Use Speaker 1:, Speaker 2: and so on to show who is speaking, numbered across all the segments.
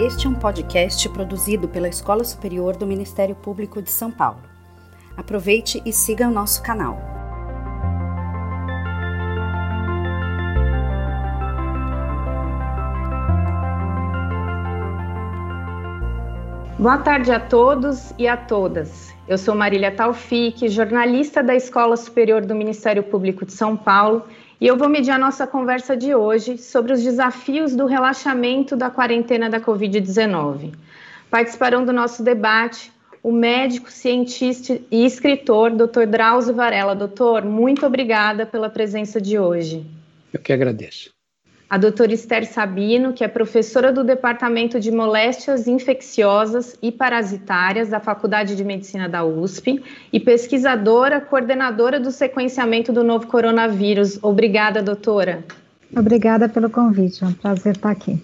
Speaker 1: Este é um podcast produzido pela Escola Superior do Ministério Público de São Paulo. Aproveite e siga o nosso canal.
Speaker 2: Boa tarde a todos e a todas. Eu sou Marília Taufik, jornalista da Escola Superior do Ministério Público de São Paulo e eu vou medir a nossa conversa de hoje sobre os desafios do relaxamento da quarentena da Covid-19. Participarão do nosso debate o médico, cientista e escritor, Dr. Drauzio Varela. Doutor, muito obrigada pela presença de hoje.
Speaker 3: Eu que agradeço
Speaker 2: a doutora Esther Sabino, que é professora do Departamento de Moléstias Infecciosas e Parasitárias da Faculdade de Medicina da USP e pesquisadora, coordenadora do sequenciamento do novo coronavírus. Obrigada, doutora.
Speaker 4: Obrigada pelo convite, é um prazer estar aqui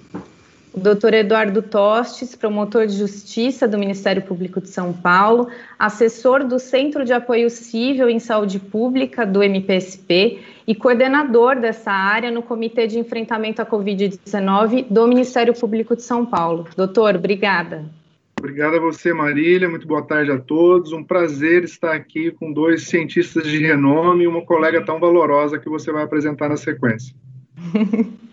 Speaker 2: o doutor Eduardo Tostes, promotor de justiça do Ministério Público de São Paulo, assessor do Centro de Apoio Civil em Saúde Pública do MPSP e coordenador dessa área no Comitê de Enfrentamento à Covid-19 do Ministério Público de São Paulo. Doutor, obrigada.
Speaker 5: Obrigado a você, Marília. Muito boa tarde a todos. Um prazer estar aqui com dois cientistas de renome e uma colega tão valorosa que você vai apresentar na sequência.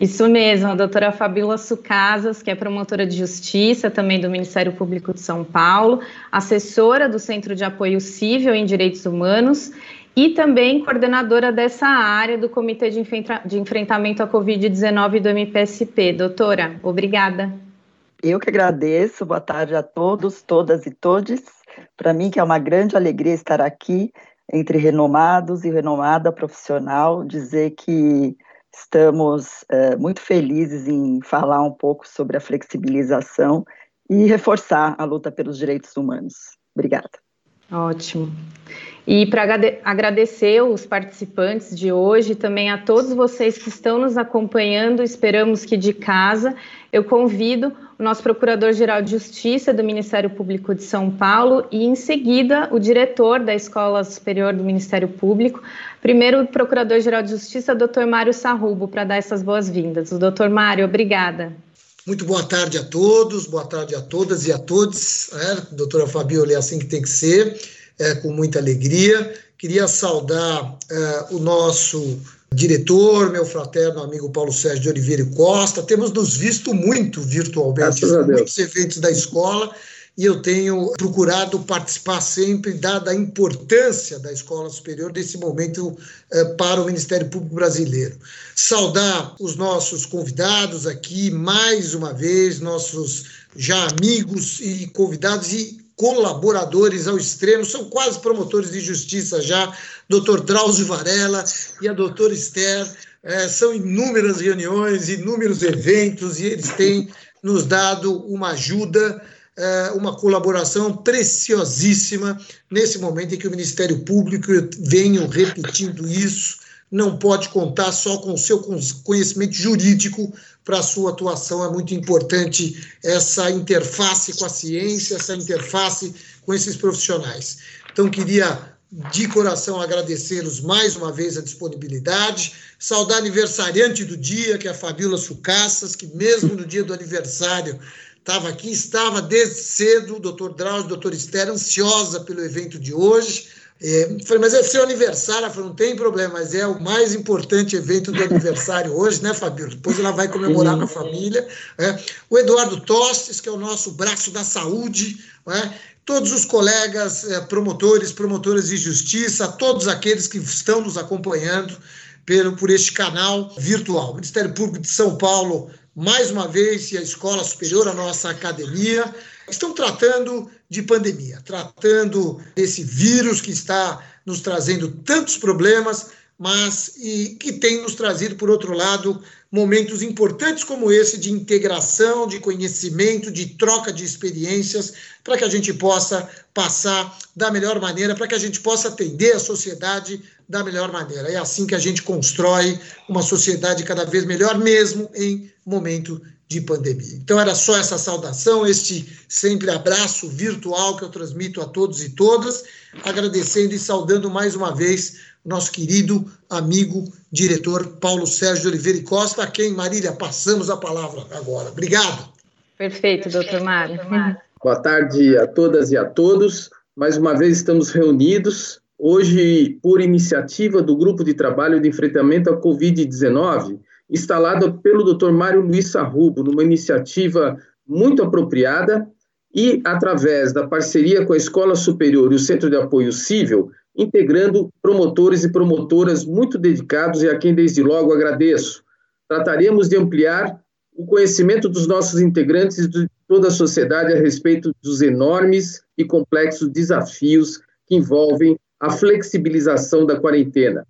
Speaker 2: Isso mesmo, a doutora Fabíola Sucasas, que é promotora de justiça também do Ministério Público de São Paulo, assessora do Centro de Apoio Civil em Direitos Humanos e também coordenadora dessa área do Comitê de, de Enfrentamento à Covid-19 do MPSP. Doutora, obrigada.
Speaker 6: Eu que agradeço, boa tarde a todos, todas e todes. Para mim que é uma grande alegria estar aqui entre renomados e renomada profissional, dizer que Estamos é, muito felizes em falar um pouco sobre a flexibilização e reforçar a luta pelos direitos humanos. Obrigada.
Speaker 2: Ótimo. E para agradecer os participantes de hoje, também a todos vocês que estão nos acompanhando, esperamos que de casa, eu convido o nosso Procurador-Geral de Justiça do Ministério Público de São Paulo e, em seguida, o diretor da Escola Superior do Ministério Público, primeiro o Procurador-Geral de Justiça, doutor Mário Sarrubo, para dar essas boas-vindas. Doutor Mário, obrigada.
Speaker 7: Muito boa tarde a todos, boa tarde a todas e a todos. É, doutora Fabiola, é assim que tem que ser é, com muita alegria. Queria saudar é, o nosso diretor, meu fraterno amigo Paulo Sérgio de Oliveira Costa. Temos nos visto muito virtualmente, muitos eventos da escola, e eu tenho procurado participar sempre, dada a importância da escola superior desse momento eh, para o Ministério Público Brasileiro. Saudar os nossos convidados aqui, mais uma vez, nossos já amigos e convidados, e colaboradores ao extremo, são quase promotores de justiça já, doutor Drauzio Varela e a doutora Esther, é, são inúmeras reuniões, inúmeros eventos, e eles têm nos dado uma ajuda, é, uma colaboração preciosíssima nesse momento em que o Ministério Público, eu venho repetindo isso, não pode contar só com o seu conhecimento jurídico para a sua atuação. É muito importante essa interface com a ciência, essa interface com esses profissionais. Então, queria de coração agradecê-los mais uma vez a disponibilidade, saudar aniversariante do dia, que é a Fabíola Sucassas, que mesmo no dia do aniversário estava aqui, estava desde cedo, doutor Drauzio, doutor Esther, ansiosa pelo evento de hoje, é, falei, mas é seu aniversário. Ela falou, não tem problema, mas é o mais importante evento do aniversário hoje, né, Fabíola? Depois ela vai comemorar com a família. É. O Eduardo Tostes, que é o nosso braço da saúde, é. todos os colegas é, promotores, promotoras de justiça, todos aqueles que estão nos acompanhando pelo, por este canal virtual. O Ministério Público de São Paulo, mais uma vez, e a Escola Superior, a nossa academia, estão tratando de pandemia, tratando desse vírus que está nos trazendo tantos problemas, mas e que tem nos trazido, por outro lado, momentos importantes como esse de integração, de conhecimento, de troca de experiências, para que a gente possa passar da melhor maneira, para que a gente possa atender a sociedade da melhor maneira. É assim que a gente constrói uma sociedade cada vez melhor, mesmo em momento de pandemia. Então era só essa saudação, este sempre abraço virtual que eu transmito a todos e todas, agradecendo e saudando mais uma vez nosso querido amigo diretor Paulo Sérgio Oliveira e Costa, a quem, Marília, passamos a palavra agora. Obrigado.
Speaker 2: Perfeito, doutor Mário.
Speaker 3: Boa tarde a todas e a todos. Mais uma vez estamos reunidos, hoje por iniciativa do Grupo de Trabalho de Enfrentamento à Covid-19, instalada pelo Dr. Mário Luiz Sarrubo, numa iniciativa muito apropriada e através da parceria com a Escola Superior e o Centro de Apoio Civil, integrando promotores e promotoras muito dedicados e a quem desde logo agradeço. Trataremos de ampliar o conhecimento dos nossos integrantes e de toda a sociedade a respeito dos enormes e complexos desafios que envolvem a flexibilização da quarentena.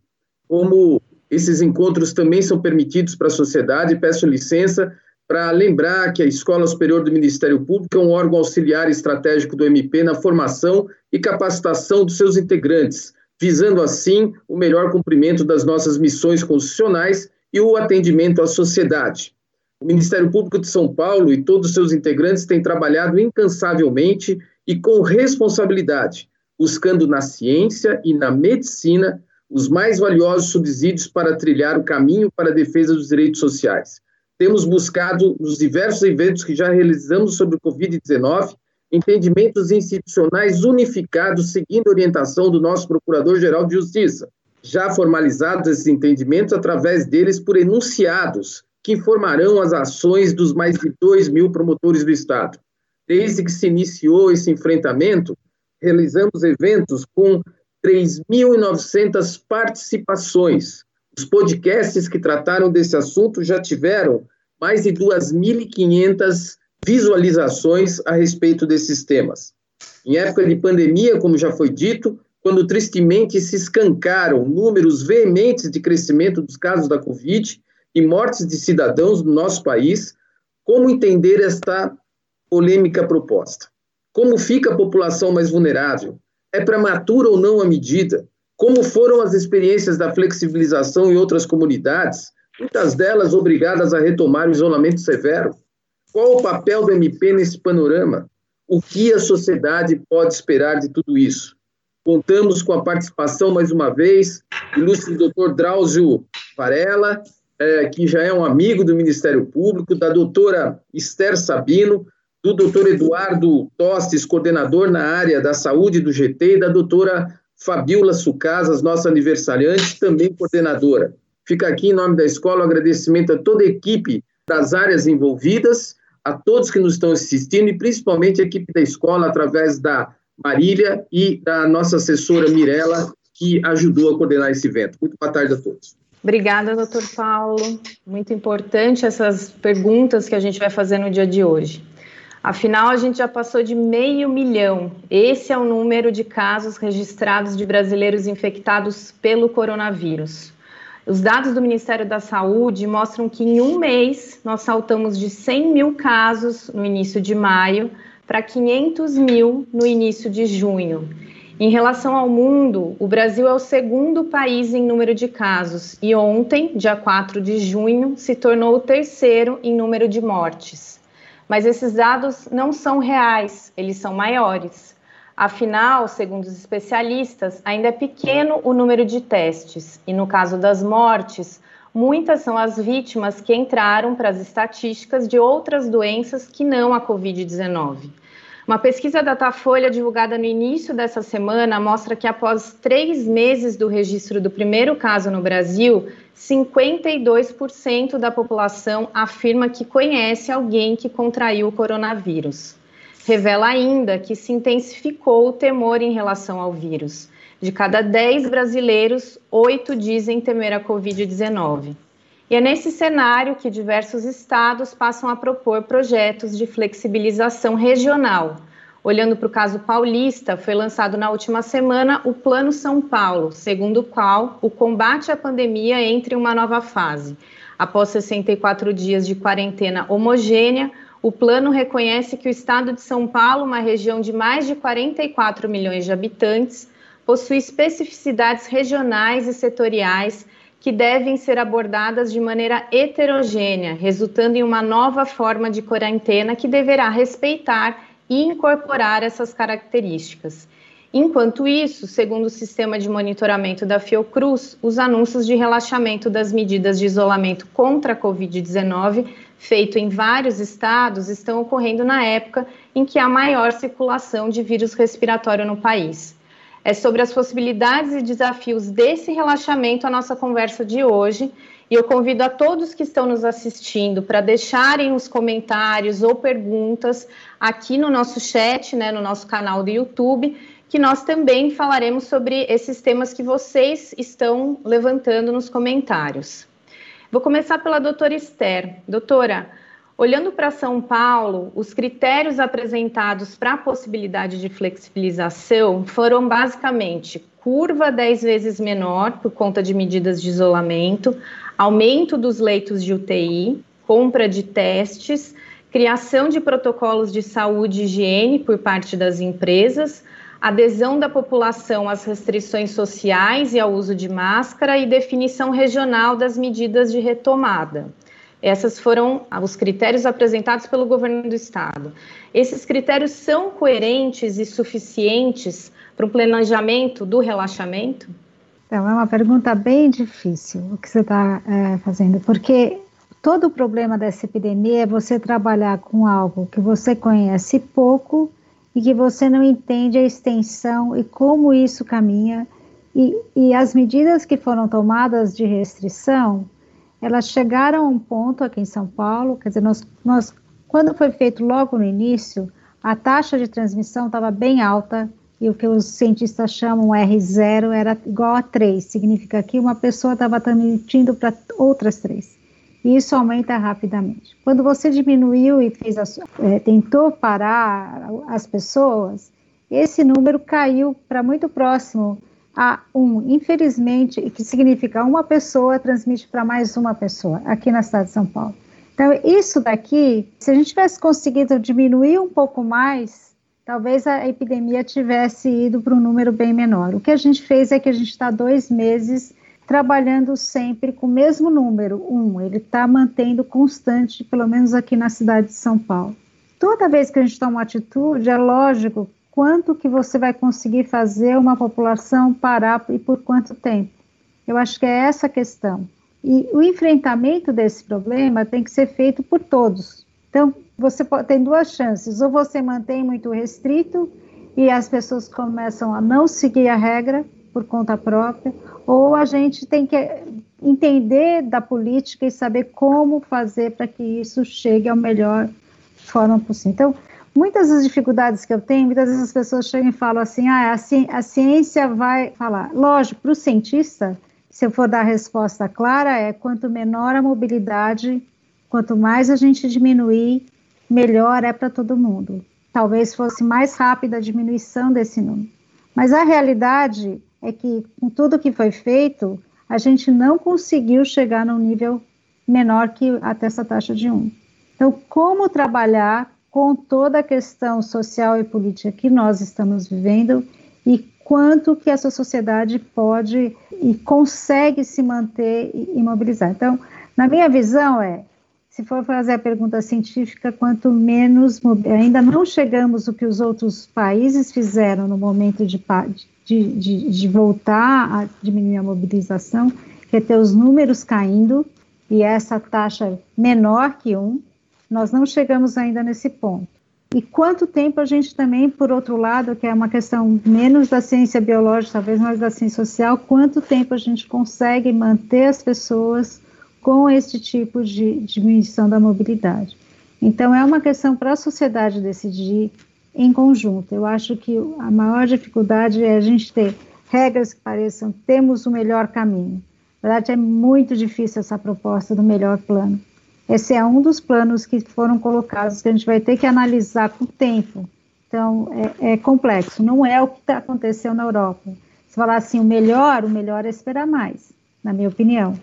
Speaker 3: Como esses encontros também são permitidos para a sociedade, peço licença para lembrar que a Escola Superior do Ministério Público é um órgão auxiliar estratégico do MP na formação e capacitação dos seus integrantes, visando assim o melhor cumprimento das nossas missões constitucionais e o atendimento à sociedade. O Ministério Público de São Paulo e todos os seus integrantes têm trabalhado incansavelmente e com responsabilidade, buscando na ciência e na medicina os mais valiosos subsídios para trilhar o caminho para a defesa dos direitos sociais. Temos buscado, nos diversos eventos que já realizamos sobre o Covid-19, entendimentos institucionais unificados, seguindo a orientação do nosso Procurador-Geral de Justiça. Já formalizados esses entendimentos através deles por enunciados que informarão as ações dos mais de 2 mil promotores do Estado. Desde que se iniciou esse enfrentamento, realizamos eventos com 3.900 participações. Os podcasts que trataram desse assunto já tiveram mais de 2.500 visualizações a respeito desses temas. Em época de pandemia, como já foi dito, quando tristemente se escancaram números veementes de crescimento dos casos da Covid, e mortes de cidadãos do nosso país, como entender esta polêmica proposta? Como fica a população mais vulnerável? É prematura ou não a medida? Como foram as experiências da flexibilização em outras comunidades, muitas delas obrigadas a retomar o isolamento severo? Qual o papel do MP nesse panorama? O que a sociedade pode esperar de tudo isso? Contamos com a participação, mais uma vez, do ilustre doutor Drauzio Varela, é, que já é um amigo do Ministério Público, da doutora Esther Sabino, do doutor Eduardo Tostes, coordenador na área da saúde do GT, e da doutora Fabiola Sucasas, nossa aniversariante, também coordenadora. Fica aqui, em nome da escola, um agradecimento a toda a equipe das áreas envolvidas, a todos que nos estão assistindo e principalmente a equipe da escola, através da Marília e da nossa assessora Mirella, que ajudou a coordenar esse evento. Muito boa tarde a todos.
Speaker 2: Obrigada, doutor Paulo. Muito importante essas perguntas que a gente vai fazer no dia de hoje. Afinal, a gente já passou de meio milhão. Esse é o número de casos registrados de brasileiros infectados pelo coronavírus. Os dados do Ministério da Saúde mostram que em um mês nós saltamos de 100 mil casos no início de maio para 500 mil no início de junho. Em relação ao mundo, o Brasil é o segundo país em número de casos e ontem, dia 4 de junho, se tornou o terceiro em número de mortes. Mas esses dados não são reais, eles são maiores. Afinal, segundo os especialistas, ainda é pequeno o número de testes e, no caso das mortes, muitas são as vítimas que entraram para as estatísticas de outras doenças que não a Covid-19. Uma pesquisa da Datafolha divulgada no início dessa semana mostra que após três meses do registro do primeiro caso no Brasil, 52% da população afirma que conhece alguém que contraiu o coronavírus. Revela ainda que se intensificou o temor em relação ao vírus. De cada 10 brasileiros, 8 dizem temer a Covid-19. E é nesse cenário que diversos estados passam a propor projetos de flexibilização regional. Olhando para o caso paulista, foi lançado na última semana o Plano São Paulo, segundo o qual o combate à pandemia entra em uma nova fase. Após 64 dias de quarentena homogênea, o plano reconhece que o estado de São Paulo, uma região de mais de 44 milhões de habitantes, possui especificidades regionais e setoriais que devem ser abordadas de maneira heterogênea, resultando em uma nova forma de quarentena que deverá respeitar e incorporar essas características. Enquanto isso, segundo o sistema de monitoramento da Fiocruz, os anúncios de relaxamento das medidas de isolamento contra a Covid-19 feito em vários estados, estão ocorrendo na época em que há maior circulação de vírus respiratório no país. É sobre as possibilidades e desafios desse relaxamento a nossa conversa de hoje. E eu convido a todos que estão nos assistindo para deixarem os comentários ou perguntas aqui no nosso chat, né, no nosso canal do YouTube, que nós também falaremos sobre esses temas que vocês estão levantando nos comentários. Vou começar pela doutora Esther. Doutora, olhando para São Paulo, os critérios apresentados para a possibilidade de flexibilização foram basicamente curva 10 vezes menor por conta de medidas de isolamento, aumento dos leitos de UTI, compra de testes, criação de protocolos de saúde e higiene por parte das empresas, adesão da população às restrições sociais e ao uso de máscara e definição regional das medidas de retomada. Essas foram os critérios apresentados pelo governo do estado. Esses critérios são coerentes e suficientes para o planejamento do relaxamento?
Speaker 4: Então, é uma pergunta bem difícil o que você está é, fazendo, porque todo o problema dessa epidemia é você trabalhar com algo que você conhece pouco e que você não entende a extensão e como isso caminha. E, e as medidas que foram tomadas de restrição, elas chegaram a um ponto aqui em São Paulo, quer dizer, nós, nós quando foi feito logo no início, a taxa de transmissão estava bem alta, e o que os cientistas chamam R0 era igual a 3, significa que uma pessoa estava transmitindo para outras três e isso aumenta rapidamente. Quando você diminuiu e fez a, é, tentou parar as pessoas, esse número caiu para muito próximo a um, infelizmente, que significa uma pessoa transmite para mais uma pessoa aqui na cidade de São Paulo. Então, isso daqui, se a gente tivesse conseguido diminuir um pouco mais, talvez a epidemia tivesse ido para um número bem menor. O que a gente fez é que a gente está dois meses trabalhando sempre com o mesmo número, um, ele está mantendo constante, pelo menos aqui na cidade de São Paulo. Toda vez que a gente toma uma atitude, é lógico quanto que você vai conseguir fazer uma população parar e por quanto tempo. Eu acho que é essa a questão. E o enfrentamento desse problema tem que ser feito por todos. Então, você pode, tem duas chances: ou você mantém muito restrito e as pessoas começam a não seguir a regra por conta própria, ou a gente tem que entender da política e saber como fazer para que isso chegue à melhor forma possível. Então, muitas das dificuldades que eu tenho, muitas vezes as pessoas chegam e falam assim, ah, a, ci a ciência vai falar. Lógico, para o cientista, se eu for dar a resposta clara, é quanto menor a mobilidade, quanto mais a gente diminuir, melhor é para todo mundo. Talvez fosse mais rápida a diminuição desse número. Mas a realidade é que com tudo que foi feito, a gente não conseguiu chegar num nível menor que até essa taxa de 1. Então, como trabalhar com toda a questão social e política que nós estamos vivendo e quanto que essa sociedade pode e consegue se manter imobilizar. Então, na minha visão é, se for fazer a pergunta científica, quanto menos ainda não chegamos o que os outros países fizeram no momento de, de, de, de voltar a diminuir a mobilização, que é ter os números caindo e essa taxa menor que um, nós não chegamos ainda nesse ponto. E quanto tempo a gente também, por outro lado, que é uma questão menos da ciência biológica, talvez mais da ciência social, quanto tempo a gente consegue manter as pessoas com este tipo de diminuição da mobilidade. Então, é uma questão para a sociedade decidir em conjunto. Eu acho que a maior dificuldade é a gente ter regras que pareçam temos o melhor caminho. Na verdade, é muito difícil essa proposta do melhor plano. Esse é um dos planos que foram colocados que a gente vai ter que analisar com o tempo. Então, é, é complexo. Não é o que tá, aconteceu na Europa. Se falar assim, o melhor, o melhor é esperar mais, na minha opinião.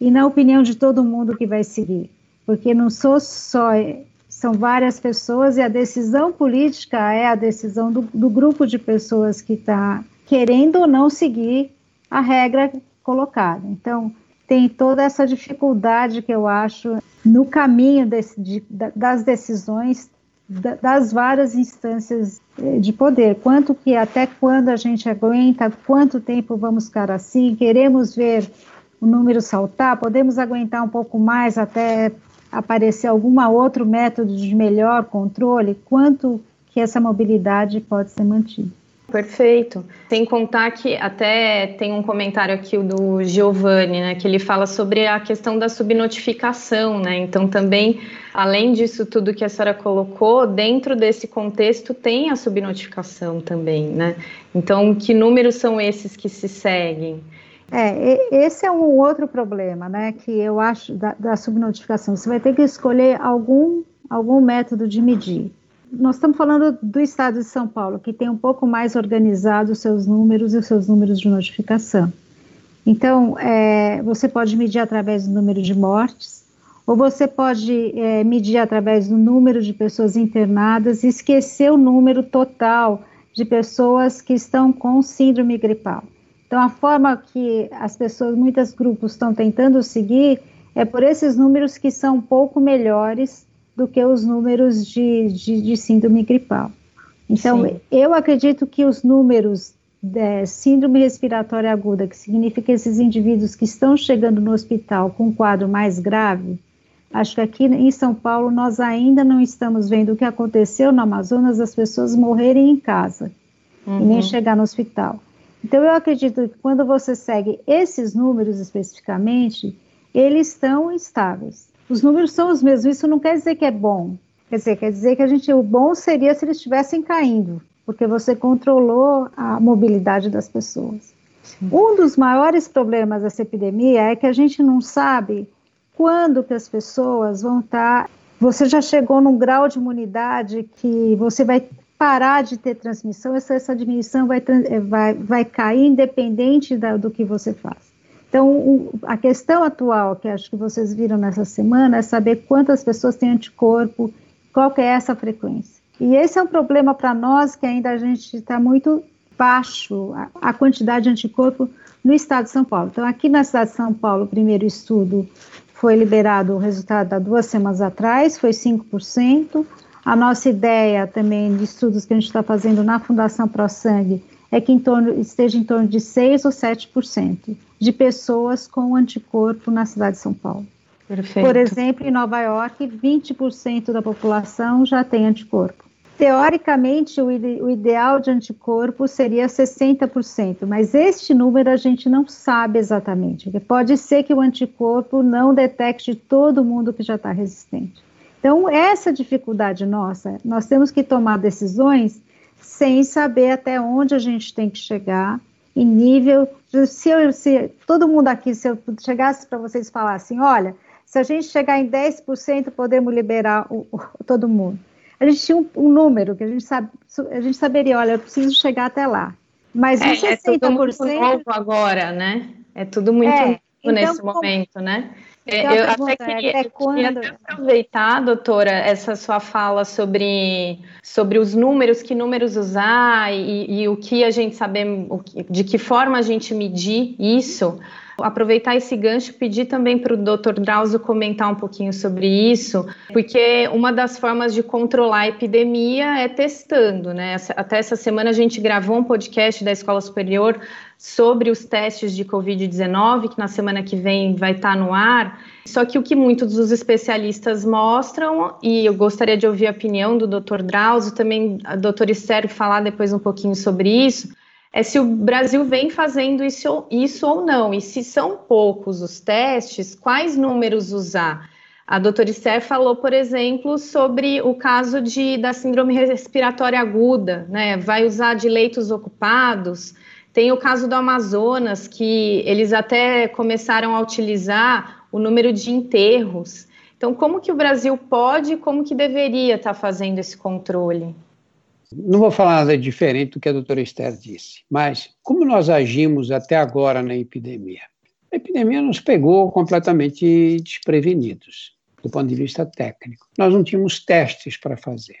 Speaker 4: E na opinião de todo mundo que vai seguir. Porque não sou só são várias pessoas e a decisão política é a decisão do, do grupo de pessoas que está querendo ou não seguir a regra colocada. Então, tem toda essa dificuldade que eu acho no caminho desse, de, das decisões das várias instâncias eh, de poder. Quanto que até quando a gente aguenta, quanto tempo vamos ficar assim? Queremos ver o número saltar? Podemos aguentar um pouco mais até aparecer algum outro método de melhor controle, quanto que essa mobilidade pode ser mantida.
Speaker 2: Perfeito. Sem contar que até tem um comentário aqui do Giovanni, né, que ele fala sobre a questão da subnotificação, né? Então também, além disso tudo que a senhora colocou, dentro desse contexto tem a subnotificação também, né? Então, que números são esses que se seguem?
Speaker 4: É, esse é um outro problema, né, que eu acho da, da subnotificação. Você vai ter que escolher algum algum método de medir nós estamos falando do estado de São Paulo, que tem um pouco mais organizado os seus números e os seus números de notificação. Então, é, você pode medir através do número de mortes, ou você pode é, medir através do número de pessoas internadas e esquecer o número total de pessoas que estão com síndrome gripal. Então, a forma que as pessoas, muitos grupos estão tentando seguir é por esses números que são um pouco melhores do que os números de, de, de síndrome gripal. Então, Sim. eu acredito que os números de síndrome respiratória aguda, que significa esses indivíduos que estão chegando no hospital com um quadro mais grave, acho que aqui em São Paulo nós ainda não estamos vendo o que aconteceu no Amazonas, as pessoas morrerem em casa uhum. e nem uhum. chegar no hospital. Então, eu acredito que quando você segue esses números especificamente, eles estão estáveis. Os números são os mesmos, isso não quer dizer que é bom. Quer dizer, quer dizer que a gente, o bom seria se eles estivessem caindo, porque você controlou a mobilidade das pessoas. Sim. Um dos maiores problemas dessa epidemia é que a gente não sabe quando que as pessoas vão estar. Você já chegou num grau de imunidade que você vai parar de ter transmissão, essa, essa diminuição vai, vai, vai cair independente da, do que você faz. Então, a questão atual, que acho que vocês viram nessa semana, é saber quantas pessoas têm anticorpo, qual que é essa frequência. E esse é um problema para nós, que ainda a gente está muito baixo, a, a, quantidade de anticorpo no estado de São Paulo. Então, aqui na cidade de São Paulo, o primeiro estudo foi liberado o resultado há duas semanas atrás, foi 5%. A nossa ideia também de estudos que a gente está fazendo na Fundação ProSangue é que em torno, esteja em torno de 6 ou 7% de pessoas com anticorpo na cidade de São Paulo. Perfeito. Por exemplo, em Nova York, 20% da população já tem anticorpo. Teoricamente, o, ide o ideal de anticorpo seria 60%, mas este número a gente não sabe exatamente. Pode ser que o anticorpo não detecte todo mundo que já está resistente. Então, essa dificuldade nossa, nós temos que tomar decisões sem saber até onde a gente tem que chegar em nível. Se, eu, se todo mundo aqui, se eu chegasse para vocês falar assim, olha, se a gente chegar em 10%, podemos liberar o, o, todo mundo. A gente tinha um, um, número que a gente, sabe, a gente saberia, olha, eu preciso chegar até lá. Mas é, 60%. É tudo muito
Speaker 2: novo agora, né? É tudo muito é, novo então, nesse como, momento, né? É, eu até queria, até quando... queria aproveitar, doutora, essa sua fala sobre, sobre os números, que números usar e, e o que a gente saber, de que forma a gente medir isso. Aproveitar esse gancho e pedir também para o doutor Drauzio comentar um pouquinho sobre isso, porque uma das formas de controlar a epidemia é testando, né? Até essa semana a gente gravou um podcast da Escola Superior sobre os testes de Covid-19, que na semana que vem vai estar no ar. Só que o que muitos dos especialistas mostram, e eu gostaria de ouvir a opinião do Dr. Drauzio, também a doutora Esther falar depois um pouquinho sobre isso, é se o Brasil vem fazendo isso, isso ou não, e se são poucos os testes, quais números usar. A doutora Esther falou, por exemplo, sobre o caso de, da síndrome respiratória aguda, né? Vai usar de leitos ocupados, tem o caso do Amazonas, que eles até começaram a utilizar o número de enterros. Então, como que o Brasil pode e como que deveria estar fazendo esse controle?
Speaker 8: Não vou falar nada diferente do que a doutora Esther disse, mas como nós agimos até agora na epidemia? A epidemia nos pegou completamente desprevenidos, do ponto de vista técnico. Nós não tínhamos testes para fazer.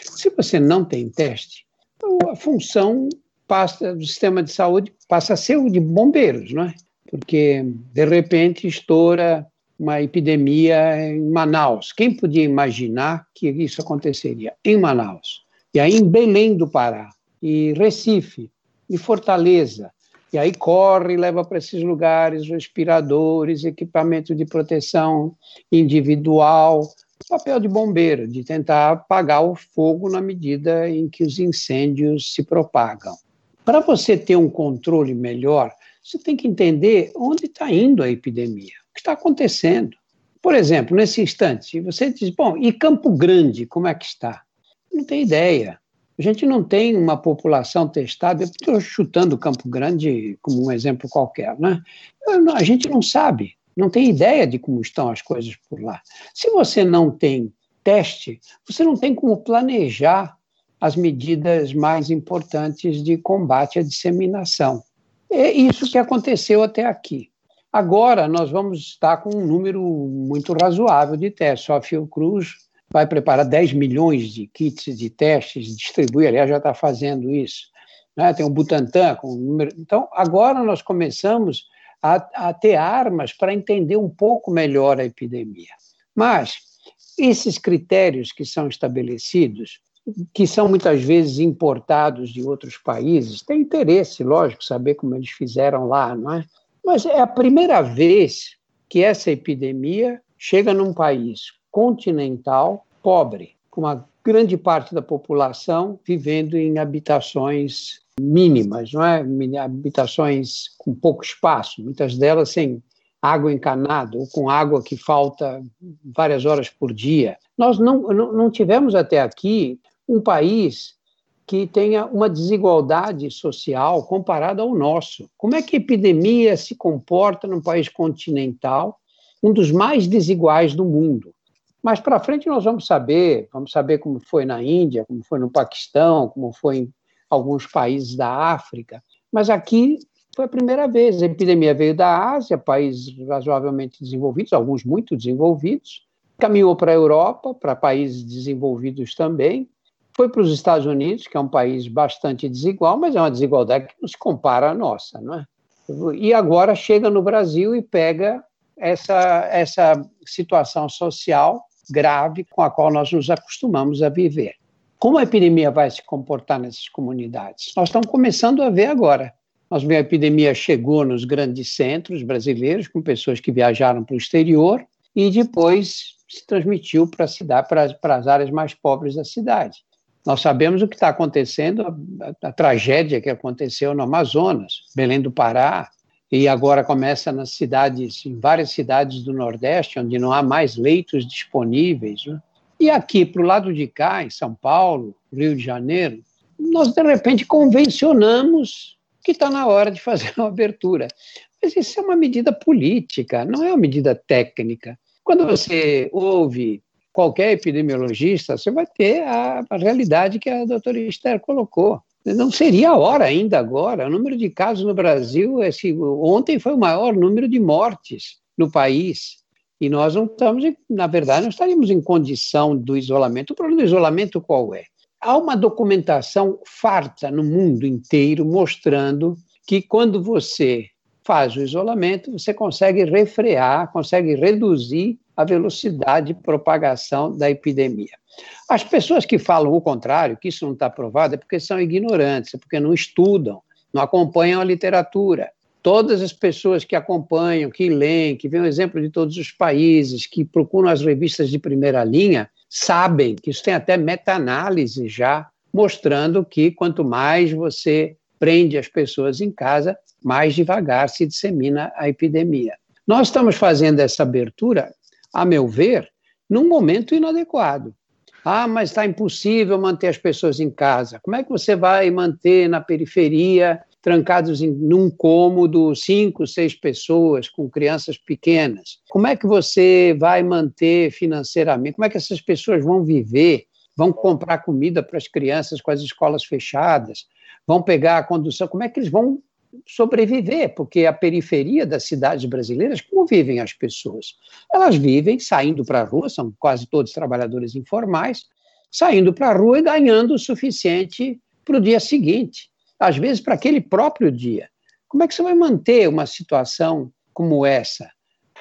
Speaker 8: Se você não tem teste, então a função passa, do sistema de saúde passa a ser o de bombeiros, não é? Porque, de repente, estoura uma epidemia em Manaus. Quem podia imaginar que isso aconteceria em Manaus? E aí em Belém do Pará, e Recife, e Fortaleza. E aí corre e leva para esses lugares respiradores, equipamento de proteção individual, papel de bombeiro, de tentar apagar o fogo na medida em que os incêndios se propagam. Para você ter um controle melhor, você tem que entender onde está indo a epidemia, o que está acontecendo. Por exemplo, nesse instante, você diz, bom, e Campo Grande, como é que está? Não tem ideia. A gente não tem uma população testada, eu estou chutando Campo Grande como um exemplo qualquer, né? A gente não sabe, não tem ideia de como estão as coisas por lá. Se você não tem teste, você não tem como planejar as medidas mais importantes de combate à disseminação. É isso que aconteceu até aqui. Agora nós vamos estar com um número muito razoável de testes. Só a Fiocruz vai preparar 10 milhões de kits de testes, distribui, aliás, já está fazendo isso. Né? Tem o Butantan com o número. Então, agora nós começamos a, a ter armas para entender um pouco melhor a epidemia. Mas esses critérios que são estabelecidos, que são muitas vezes importados de outros países, tem interesse, lógico, saber como eles fizeram lá, não é? Mas é a primeira vez que essa epidemia chega num país continental pobre, com uma grande parte da população vivendo em habitações mínimas, não é? Habitações com pouco espaço, muitas delas sem água encanada ou com água que falta várias horas por dia. Nós não, não tivemos até aqui um país que tenha uma desigualdade social comparada ao nosso. Como é que a epidemia se comporta num país continental, um dos mais desiguais do mundo? Mais para frente nós vamos saber, vamos saber como foi na Índia, como foi no Paquistão, como foi em alguns países da África. Mas aqui foi a primeira vez. A epidemia veio da Ásia, países razoavelmente desenvolvidos, alguns muito desenvolvidos, caminhou para a Europa, para países desenvolvidos também, foi para os Estados Unidos, que é um país bastante desigual, mas é uma desigualdade que não se compara à nossa, não é? E agora chega no Brasil e pega essa, essa situação social grave com a qual nós nos acostumamos a viver. Como a epidemia vai se comportar nessas comunidades? Nós estamos começando a ver agora. Nós a epidemia chegou nos grandes centros brasileiros, com pessoas que viajaram para o exterior, e depois se transmitiu para a cidade, para, para as áreas mais pobres da cidade. Nós sabemos o que está acontecendo, a, a, tragédia que aconteceu no Amazonas, Belém do Pará, e agora começa nas cidades, em várias cidades do Nordeste, onde não há mais leitos disponíveis. Né? E aqui, para o lado de cá, em São Paulo, Rio de Janeiro, nós, de repente, convencionamos que está na hora de fazer uma abertura. Mas isso é uma medida política, não é uma medida técnica. Quando você ouve qualquer epidemiologista, você vai ter a, a realidade que a doutora Esther colocou. Não seria a hora ainda agora. O número de casos no Brasil, esse, ontem foi o maior número de mortes no país. E nós não estamos, na verdade, não estaríamos em condição do isolamento. O problema do isolamento qual é? Há uma documentação farta no mundo inteiro mostrando que quando você faz o isolamento, você consegue refrear, consegue reduzir a velocidade de propagação da epidemia. As pessoas que falam o contrário, que isso não está provado, é porque são ignorantes, é porque não estudam, não acompanham a literatura. Todas as pessoas que acompanham, que leem, que veem o exemplo de todos os países, que procuram as revistas de primeira linha, sabem que isso tem até meta-análise já, mostrando que quanto mais você prende as pessoas em casa, mais devagar se dissemina a epidemia. Nós estamos fazendo essa abertura a meu ver, num momento inadequado. Ah, mas está impossível manter as pessoas em casa. Como é que você vai manter na periferia, trancados em num cômodo, cinco, seis pessoas com crianças pequenas? Como é que você vai manter financeiramente? Como é que essas pessoas vão viver? Vão comprar comida para as crianças com as escolas fechadas? Vão pegar a condução? Como é que eles vão sobreviver, porque a periferia das cidades brasileiras, como vivem as pessoas? Elas vivem saindo para a rua, são quase todos trabalhadores informais, saindo para a rua e ganhando o suficiente para o dia seguinte, às vezes para aquele próprio dia. Como é que você vai manter uma situação como essa?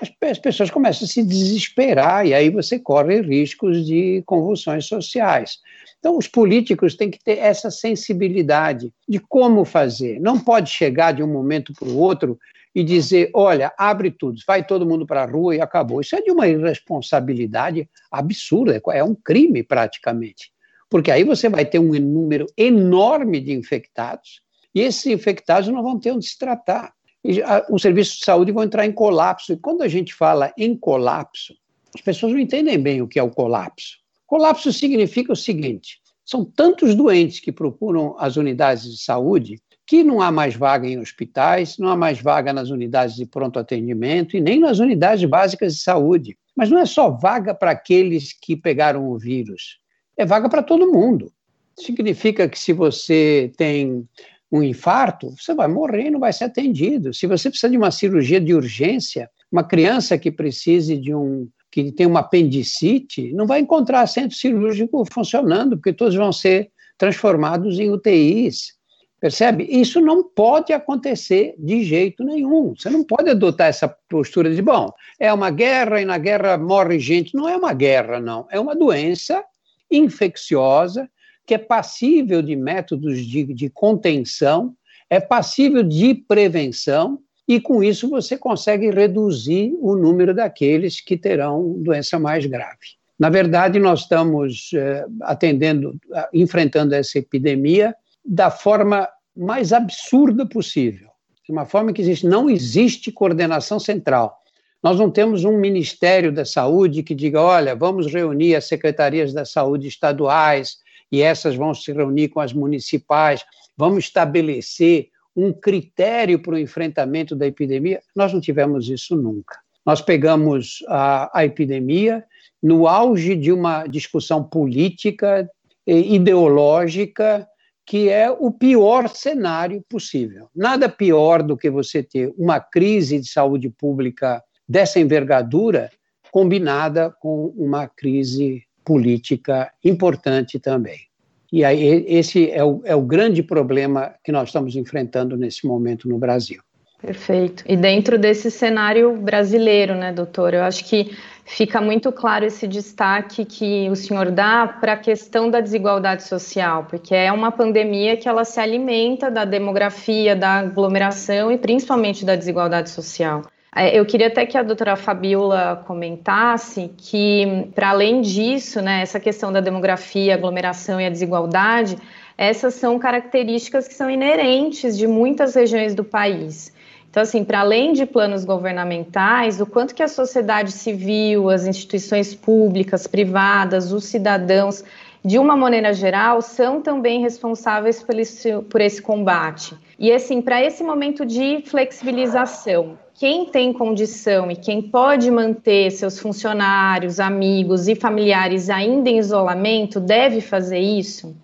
Speaker 8: as, as pessoas começam a se desesperar e aí você corre riscos de convulsões sociais. Então, os políticos têm que ter essa sensibilidade de como fazer. Não pode chegar de um momento para o outro e dizer: olha, abre tudo, vai todo mundo para a rua e acabou. Isso é de uma irresponsabilidade absurda, é um crime praticamente. Porque aí você vai ter um número enorme de infectados e esses infectados não vão ter onde se tratar. E os serviços de saúde vão entrar em colapso. E quando a gente fala em colapso, as pessoas não entendem bem o que é o colapso. Colapso significa o seguinte: são tantos doentes que procuram as unidades de saúde que não há mais vaga em hospitais, não há mais vaga nas unidades de pronto atendimento e nem nas unidades básicas de saúde. Mas não é só vaga para aqueles que pegaram o vírus, é vaga para todo mundo. Significa que se você tem um infarto, você vai morrer e não vai ser atendido. Se você precisa de uma cirurgia de urgência, uma criança que precise de um que tem uma apendicite, não vai encontrar centro cirúrgico funcionando, porque todos vão ser transformados em UTIs. Percebe? Isso não pode acontecer de jeito nenhum. Você não pode adotar essa postura de, bom, é uma guerra e na guerra morre gente. Não é uma guerra, não. É uma doença infecciosa que é passível de métodos de, de contenção, é passível de prevenção e com isso você consegue reduzir o número daqueles que terão doença mais grave. Na verdade, nós estamos eh, atendendo, enfrentando essa epidemia da forma mais absurda possível, de uma forma que existe, não existe coordenação central. Nós não temos um Ministério da Saúde que diga, olha, vamos reunir as secretarias da saúde estaduais e essas vão se reunir com as municipais, vamos estabelecer um critério para o enfrentamento da epidemia, nós não tivemos isso nunca. Nós pegamos a, a epidemia no auge de uma discussão política, ideológica, que é o pior cenário possível. Nada pior do que você ter uma crise de saúde pública dessa envergadura combinada com uma crise política importante também. E aí, esse é o, é o grande problema que nós estamos enfrentando nesse momento no Brasil.
Speaker 2: Perfeito. E dentro desse cenário brasileiro, né, doutor, eu acho que fica muito claro esse destaque que o senhor dá para a questão da desigualdade social, porque é uma pandemia que ela se alimenta da demografia, da aglomeração e principalmente da desigualdade social. É, eu queria até que a doutora Fabiola comentasse que, para além disso, né, essa questão da demografia, aglomeração e a desigualdade, essas são características que são inerentes de muitas regiões do país. Então, assim, para além de planos governamentais, o quanto que a sociedade civil, as instituições públicas, privadas, os cidadãos, de uma maneira geral, são também responsáveis por esse, por esse combate. E, assim, para esse momento de flexibilização, quem tem condição e quem pode manter seus funcionários, amigos e familiares ainda em isolamento deve fazer isso?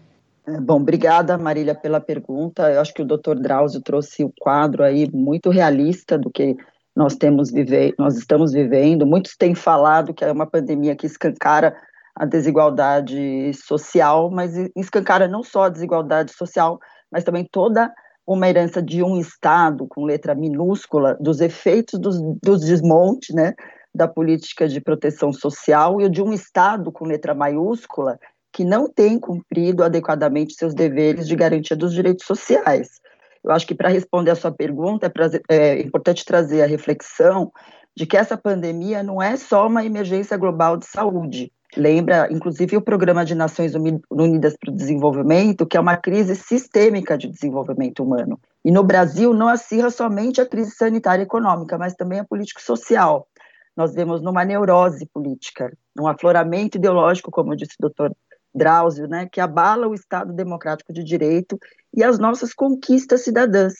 Speaker 6: É, bom, obrigada, Marília, pela pergunta. Eu acho que o Dr. Drauzio trouxe o quadro aí muito realista do que nós temos vive nós estamos vivendo. Muitos têm falado que é uma pandemia que escancara a desigualdade social, mas escancara não só a desigualdade social, mas também toda uma herança de um Estado, com letra minúscula, dos efeitos dos, dos desmontes, né, da política de proteção social, e de um Estado, com letra maiúscula, que não tem cumprido adequadamente seus deveres de garantia dos direitos sociais. Eu acho que para responder a sua pergunta, é, é importante trazer a reflexão de que essa pandemia não é só uma emergência global de saúde, lembra, inclusive, o Programa de Nações Unidas para o Desenvolvimento, que é uma crise sistêmica de desenvolvimento humano. E no Brasil não acirra somente a crise sanitária e econômica, mas também a político-social. Nós vemos numa neurose política, num afloramento ideológico, como disse o doutor Drauzio, né, que abala o Estado democrático de direito e as nossas conquistas cidadãs.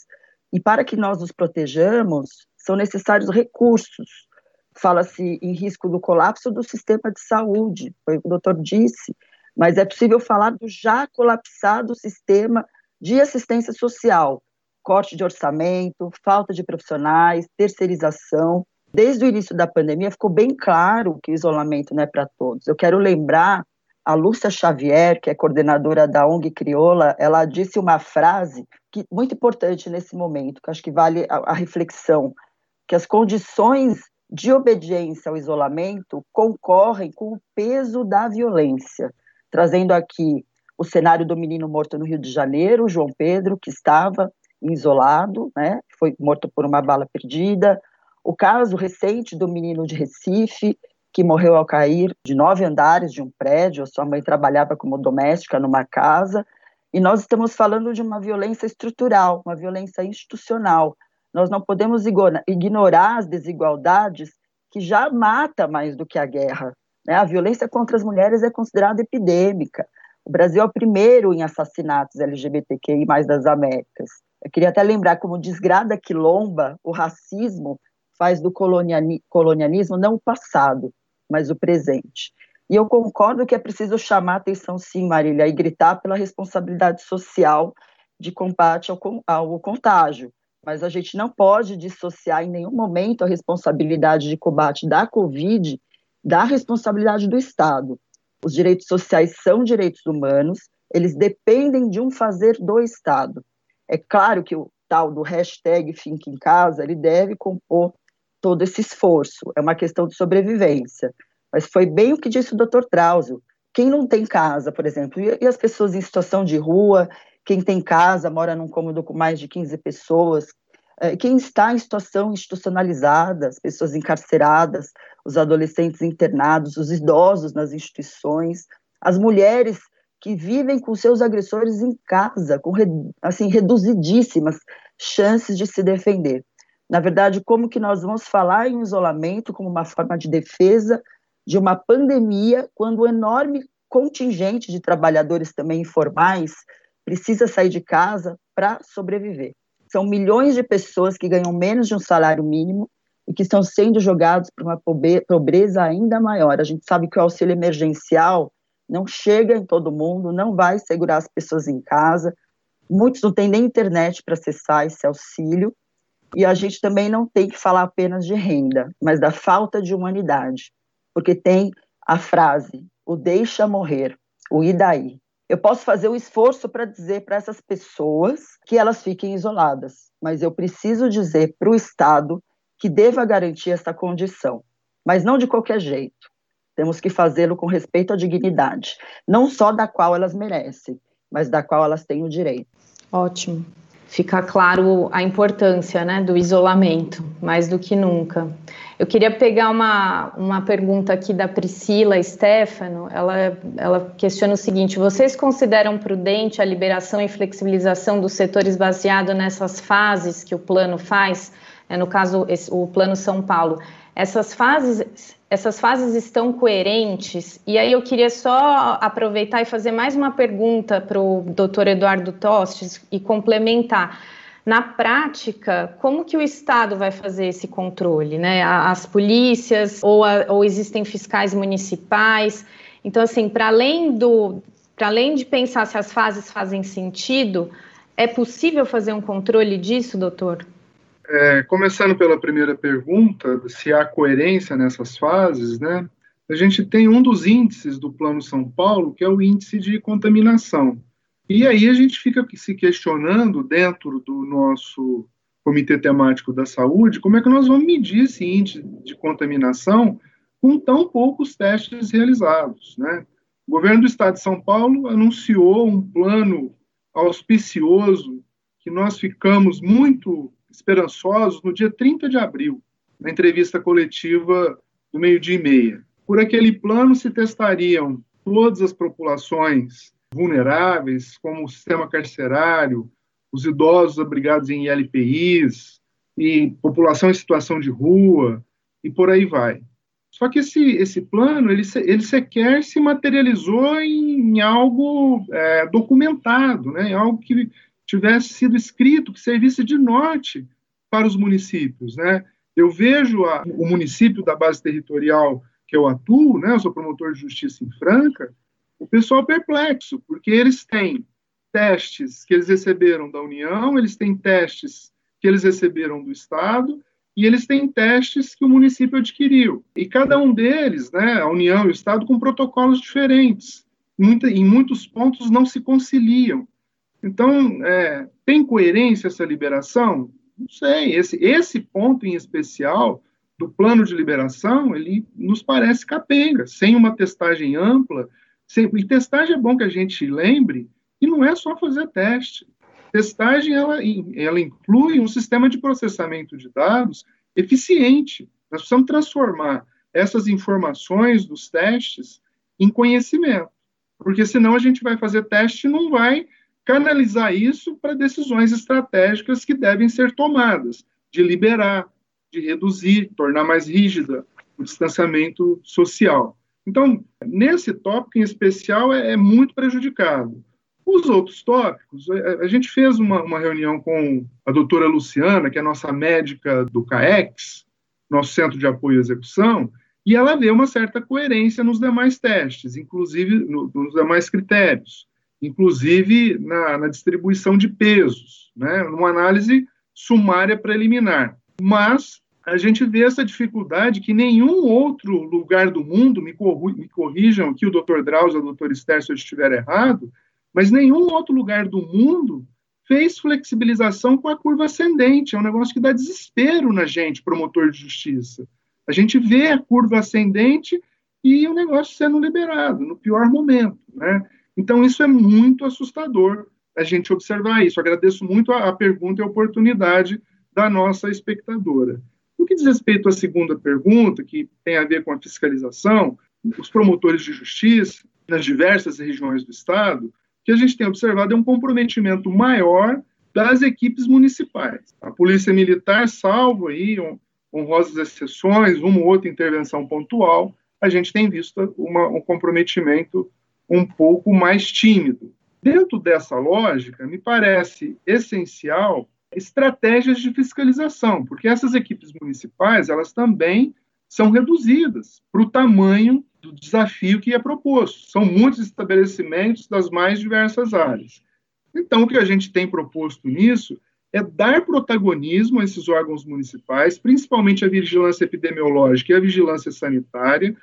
Speaker 6: E para que nós nos protejamos, são necessários recursos, fala-se em risco do colapso do sistema de saúde, foi o que o doutor disse, mas é possível falar do já colapsado sistema de assistência social, corte de orçamento, falta de profissionais, terceirização. Desde o início da pandemia ficou bem claro que o isolamento não é para todos. Eu quero lembrar a Lúcia Xavier, que é coordenadora da ONG Crioula, ela disse uma frase que muito importante nesse momento, que acho que vale a, a reflexão, que as condições de obediência ao isolamento concorrem com o peso da violência, trazendo aqui o cenário do menino morto no Rio de Janeiro, João Pedro, que estava isolado, né, foi morto por uma bala perdida, o caso recente do menino de Recife, que morreu ao cair de nove andares de um prédio, sua mãe trabalhava como doméstica numa casa, e nós estamos falando de uma violência estrutural, uma violência institucional. Nós não podemos ignorar as desigualdades que já mata mais do que a guerra. Né? A violência contra as mulheres é considerada epidêmica. O Brasil é o primeiro em assassinatos LGBTQI mais das Américas. Eu queria até lembrar como desgrada quilomba, o racismo faz do colonialismo não o passado, mas o presente. E eu concordo que é preciso chamar atenção, sim, Marília, e gritar pela responsabilidade social de combate ao, ao contágio. Mas a gente não pode dissociar em nenhum momento a responsabilidade de combate da Covid da responsabilidade do Estado. Os direitos sociais são direitos humanos, eles dependem de um fazer do Estado. É claro que o tal do hashtag Fique em Casa, ele deve compor todo esse esforço, é uma questão de sobrevivência. Mas foi bem o que disse o doutor Trauzio. Quem não tem casa, por exemplo, e as pessoas em situação de rua, quem tem casa, mora num cômodo com mais de 15 pessoas, é, quem está em situação institucionalizada, as pessoas encarceradas, os adolescentes internados, os idosos nas instituições, as mulheres que vivem com seus agressores em casa, com assim reduzidíssimas chances de se defender. Na verdade, como que nós vamos falar em isolamento como uma forma de defesa de uma pandemia, quando o enorme contingente de trabalhadores também informais precisa sair de casa para sobreviver. São milhões de pessoas que ganham menos de um salário mínimo e que estão sendo jogados para uma pobreza ainda maior. A gente sabe que o auxílio emergencial não chega em todo mundo, não vai segurar as pessoas em casa. Muitos não têm nem internet para acessar esse auxílio. E a gente também não tem que falar apenas de renda, mas da falta de humanidade, porque tem a frase, o deixa morrer, o e daí. Eu posso fazer o esforço para dizer para essas pessoas que elas fiquem isoladas, mas eu preciso dizer para o Estado que deva garantir essa condição, mas não de qualquer jeito. Temos que fazê-lo com respeito à dignidade, não só da qual elas merecem, mas da qual elas têm o direito.
Speaker 2: Ótimo fica claro a importância né, do isolamento, mais do que nunca. Eu queria pegar uma, uma pergunta aqui da Priscila Stefano. Ela, ela questiona o seguinte: vocês consideram prudente a liberação e flexibilização dos setores baseado nessas fases que o plano faz? É, no caso, esse, o Plano São Paulo. Essas fases essas fases estão coerentes? E aí eu queria só aproveitar e fazer mais uma pergunta para o doutor Eduardo Tostes e complementar. Na prática, como que o Estado vai fazer esse controle? Né? As polícias ou, a, ou existem fiscais municipais? Então, assim, para além do para além de pensar se as fases fazem sentido, é possível fazer um controle disso, doutor?
Speaker 5: É, começando pela primeira pergunta, se há coerência nessas fases, né? A gente tem um dos índices do Plano São Paulo, que é o índice de contaminação. E aí a gente fica se questionando dentro do nosso Comitê Temático da Saúde, como é que nós vamos medir esse índice de contaminação com tão poucos testes realizados, né? O governo do Estado de São Paulo anunciou um plano auspicioso que nós ficamos muito esperançosos no dia 30 de abril, na entrevista coletiva do meio-dia e meia. Por aquele plano se testariam todas as populações vulneráveis, como o sistema carcerário, os idosos abrigados em ILPIs, e população em situação de rua, e por aí vai. Só que esse, esse plano, ele, ele sequer se materializou em, em algo é, documentado, né, em algo que tivesse sido escrito, que servisse de norte para os municípios. Né? Eu vejo a, o município da base territorial que eu atuo, né, eu sou promotor de justiça em Franca, o pessoal perplexo, porque eles têm testes que eles receberam da União, eles têm testes que eles receberam do Estado, e eles têm testes que o município adquiriu. E cada um deles, né, a União e o Estado, com protocolos diferentes. Muita, em muitos pontos não se conciliam. Então, é, tem coerência essa liberação? Não sei. Esse, esse ponto em especial, do plano de liberação, ele nos parece capenga, sem uma testagem ampla. Sem, e testagem é bom que a gente lembre que não é só fazer teste. Testagem, ela, ela inclui um sistema de processamento de dados eficiente. Nós precisamos transformar essas informações dos testes em conhecimento, porque senão a gente vai fazer teste e não vai canalizar isso para decisões estratégicas que devem ser tomadas, de liberar, de reduzir, tornar mais rígida o distanciamento social. Então, nesse tópico em especial, é, é muito prejudicado. Os outros tópicos, a, a gente fez uma, uma, reunião com a doutora Luciana, que é nossa médica do CAEX, nosso Centro de Apoio à Execução, e ela vê uma certa coerência nos demais testes, inclusive no, nos demais critérios inclusive na, na distribuição de pesos, né, numa análise sumária preliminar. Mas a gente vê essa dificuldade que nenhum outro lugar do mundo, me, me corrijam aqui o doutor Drauzio, o doutor Esther, se eu estiver errado, mas nenhum outro lugar do mundo fez flexibilização com a curva ascendente. É um negócio que dá desespero na gente, promotor de justiça. A gente vê a curva ascendente e o negócio sendo liberado no pior momento, né? Então, isso é muito assustador a gente observar isso. Agradeço muito a, a pergunta e a oportunidade da nossa espectadora. No que diz respeito à segunda pergunta, que tem a ver com a fiscalização, os promotores de justiça nas diversas regiões do Estado, o que a gente tem observado é um comprometimento maior das equipes municipais. A Polícia Militar, salvo aí honrosas exceções, uma ou outra intervenção pontual, a gente tem visto uma, um comprometimento um pouco mais tímido. Dentro dessa lógica, me parece essencial estratégias de fiscalização, porque essas equipes municipais, elas também são reduzidas para o tamanho do desafio que é proposto. São muitos estabelecimentos das mais diversas áreas. Então, o que a gente tem proposto nisso é dar protagonismo a esses órgãos municipais, principalmente a vigilância epidemiológica e a vigilância sanitária,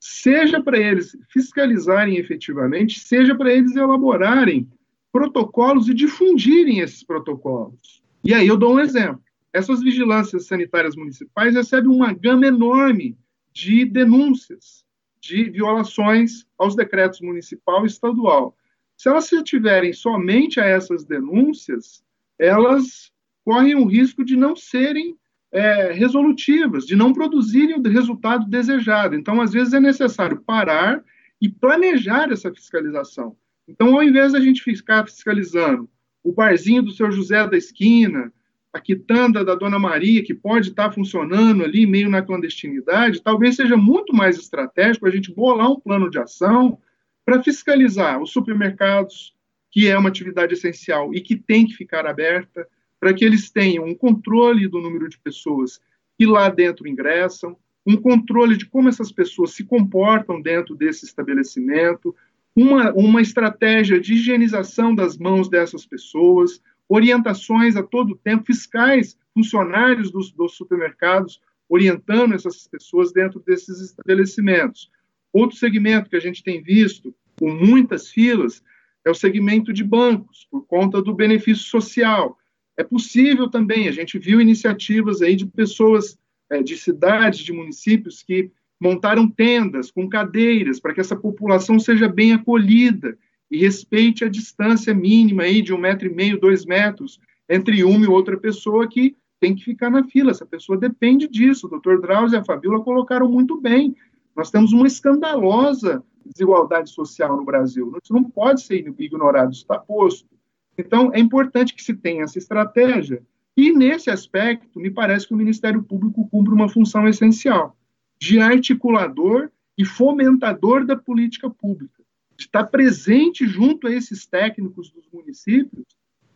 Speaker 5: seja para eles fiscalizarem efetivamente, seja para eles elaborarem protocolos e difundirem esses protocolos. E aí eu dou um exemplo. Essas vigilâncias sanitárias municipais recebem uma gama enorme de denúncias de violações aos decretos municipal e estadual. Se elas se ativerem somente a essas denúncias, elas correm o risco de não serem é, resolutivas, de não produzirem o resultado desejado. Então, às vezes, é necessário parar e planejar essa fiscalização. Então, ao invés da gente ficar fiscalizando o barzinho do seu José da esquina, a quitanda da Dona Maria, que pode estar funcionando ali meio na clandestinidade, talvez seja muito mais estratégico a gente bolar um plano de ação para fiscalizar os supermercados, que é uma atividade essencial e que tem que ficar aberta, para que eles tenham um controle do número de pessoas que lá dentro ingressam, um controle de como essas pessoas se comportam dentro desse estabelecimento, uma, uma estratégia de higienização das mãos dessas pessoas, orientações a todo tempo, fiscais, funcionários dos, dos supermercados orientando essas pessoas dentro desses estabelecimentos. Outro segmento que a gente tem visto com muitas filas é o segmento de bancos, por conta do benefício social. É possível também, a gente viu iniciativas aí de pessoas é, de cidades, de municípios que montaram tendas com cadeiras para que essa população seja bem acolhida e respeite a distância mínima aí de um metro e meio, dois metros entre uma e outra pessoa que tem que ficar na fila. Essa pessoa depende disso. O doutor Drauzio e a Fabíola colocaram muito bem. Nós temos uma escandalosa desigualdade social no Brasil. Isso não pode ser ignorado, isso está posto. Então, é importante que se tenha essa estratégia. E, nesse aspecto, me parece que o Ministério Público cumpre uma função essencial de articulador e fomentador da política pública, de estar presente junto a esses técnicos dos municípios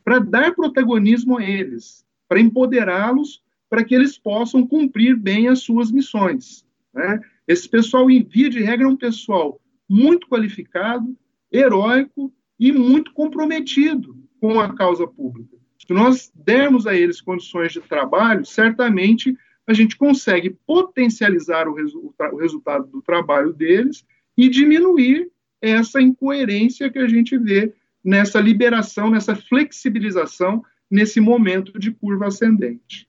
Speaker 5: para dar protagonismo a eles, para empoderá-los, para que eles possam cumprir bem as suas missões. Né? Esse pessoal, em via de regra, é um pessoal muito qualificado, heróico e muito comprometido com a causa pública. Se nós dermos a eles condições de trabalho, certamente a gente consegue potencializar o, resu o resultado do trabalho deles e diminuir essa incoerência que a gente vê nessa liberação, nessa flexibilização, nesse momento de curva ascendente.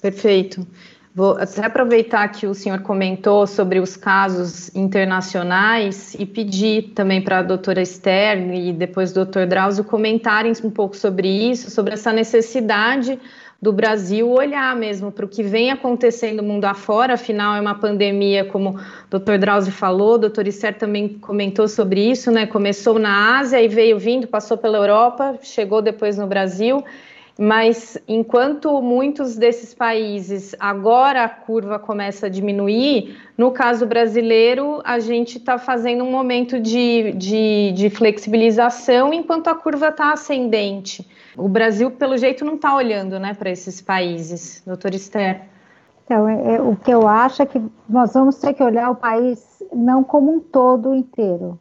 Speaker 2: Perfeito. Vou até aproveitar que o senhor comentou sobre os casos internacionais e pedir também para a doutora Esther e depois o doutor Drauzio comentarem um pouco sobre isso, sobre essa necessidade do Brasil olhar mesmo para o que vem acontecendo mundo afora, afinal é uma pandemia, como o doutor Drauzio falou, o doutor Esther também comentou sobre isso, né? Começou na Ásia e veio vindo, passou pela Europa, chegou depois no Brasil mas enquanto muitos desses países agora a curva começa a diminuir, no caso brasileiro, a gente está fazendo um momento de, de, de flexibilização enquanto a curva está ascendente. O Brasil, pelo jeito, não está olhando né, para esses países, doutor Esther.
Speaker 4: Então, é, é, o que eu acho é que nós vamos ter que olhar o país não como um todo inteiro,